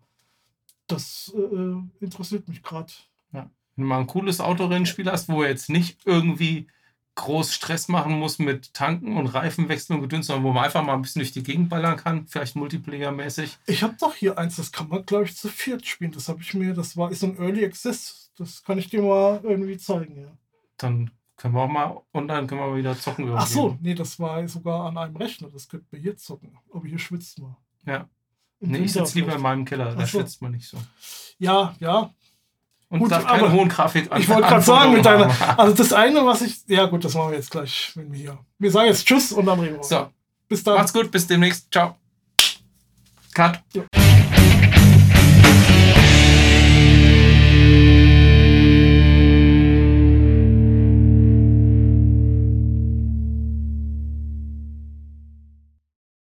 das äh, interessiert mich gerade. Ja. Wenn du mal ein cooles Autorennspiel hast, wo er jetzt nicht irgendwie groß Stress machen muss mit Tanken und Reifenwechseln und Gedöns, sondern wo man einfach mal ein bisschen durch die Gegend ballern kann, vielleicht Multiplayer-mäßig. Ich habe doch hier eins, das kann man, glaube ich, zu viert spielen. Das habe ich mir, das war ist ein Early Access. Das kann ich dir mal irgendwie zeigen, ja. Dann können wir auch mal und dann können wir wieder zocken. Ach so, nee, das war sogar an einem Rechner. Das könnte wir hier zocken. Aber hier schwitzt man. Ja. Nee, ich sitze lieber in meinem Keller, da so. schwitzt man nicht so. Ja, ja. Und gut, darf keine hohen Grafik Ich wollte gerade sagen, mit deiner. Also das eine, was ich. Ja, gut, das machen wir jetzt gleich, wenn wir hier. Wir sagen jetzt Tschüss und dann reden wir. So. Bis dann. Macht's gut, bis demnächst. Ciao. Cut. Ja.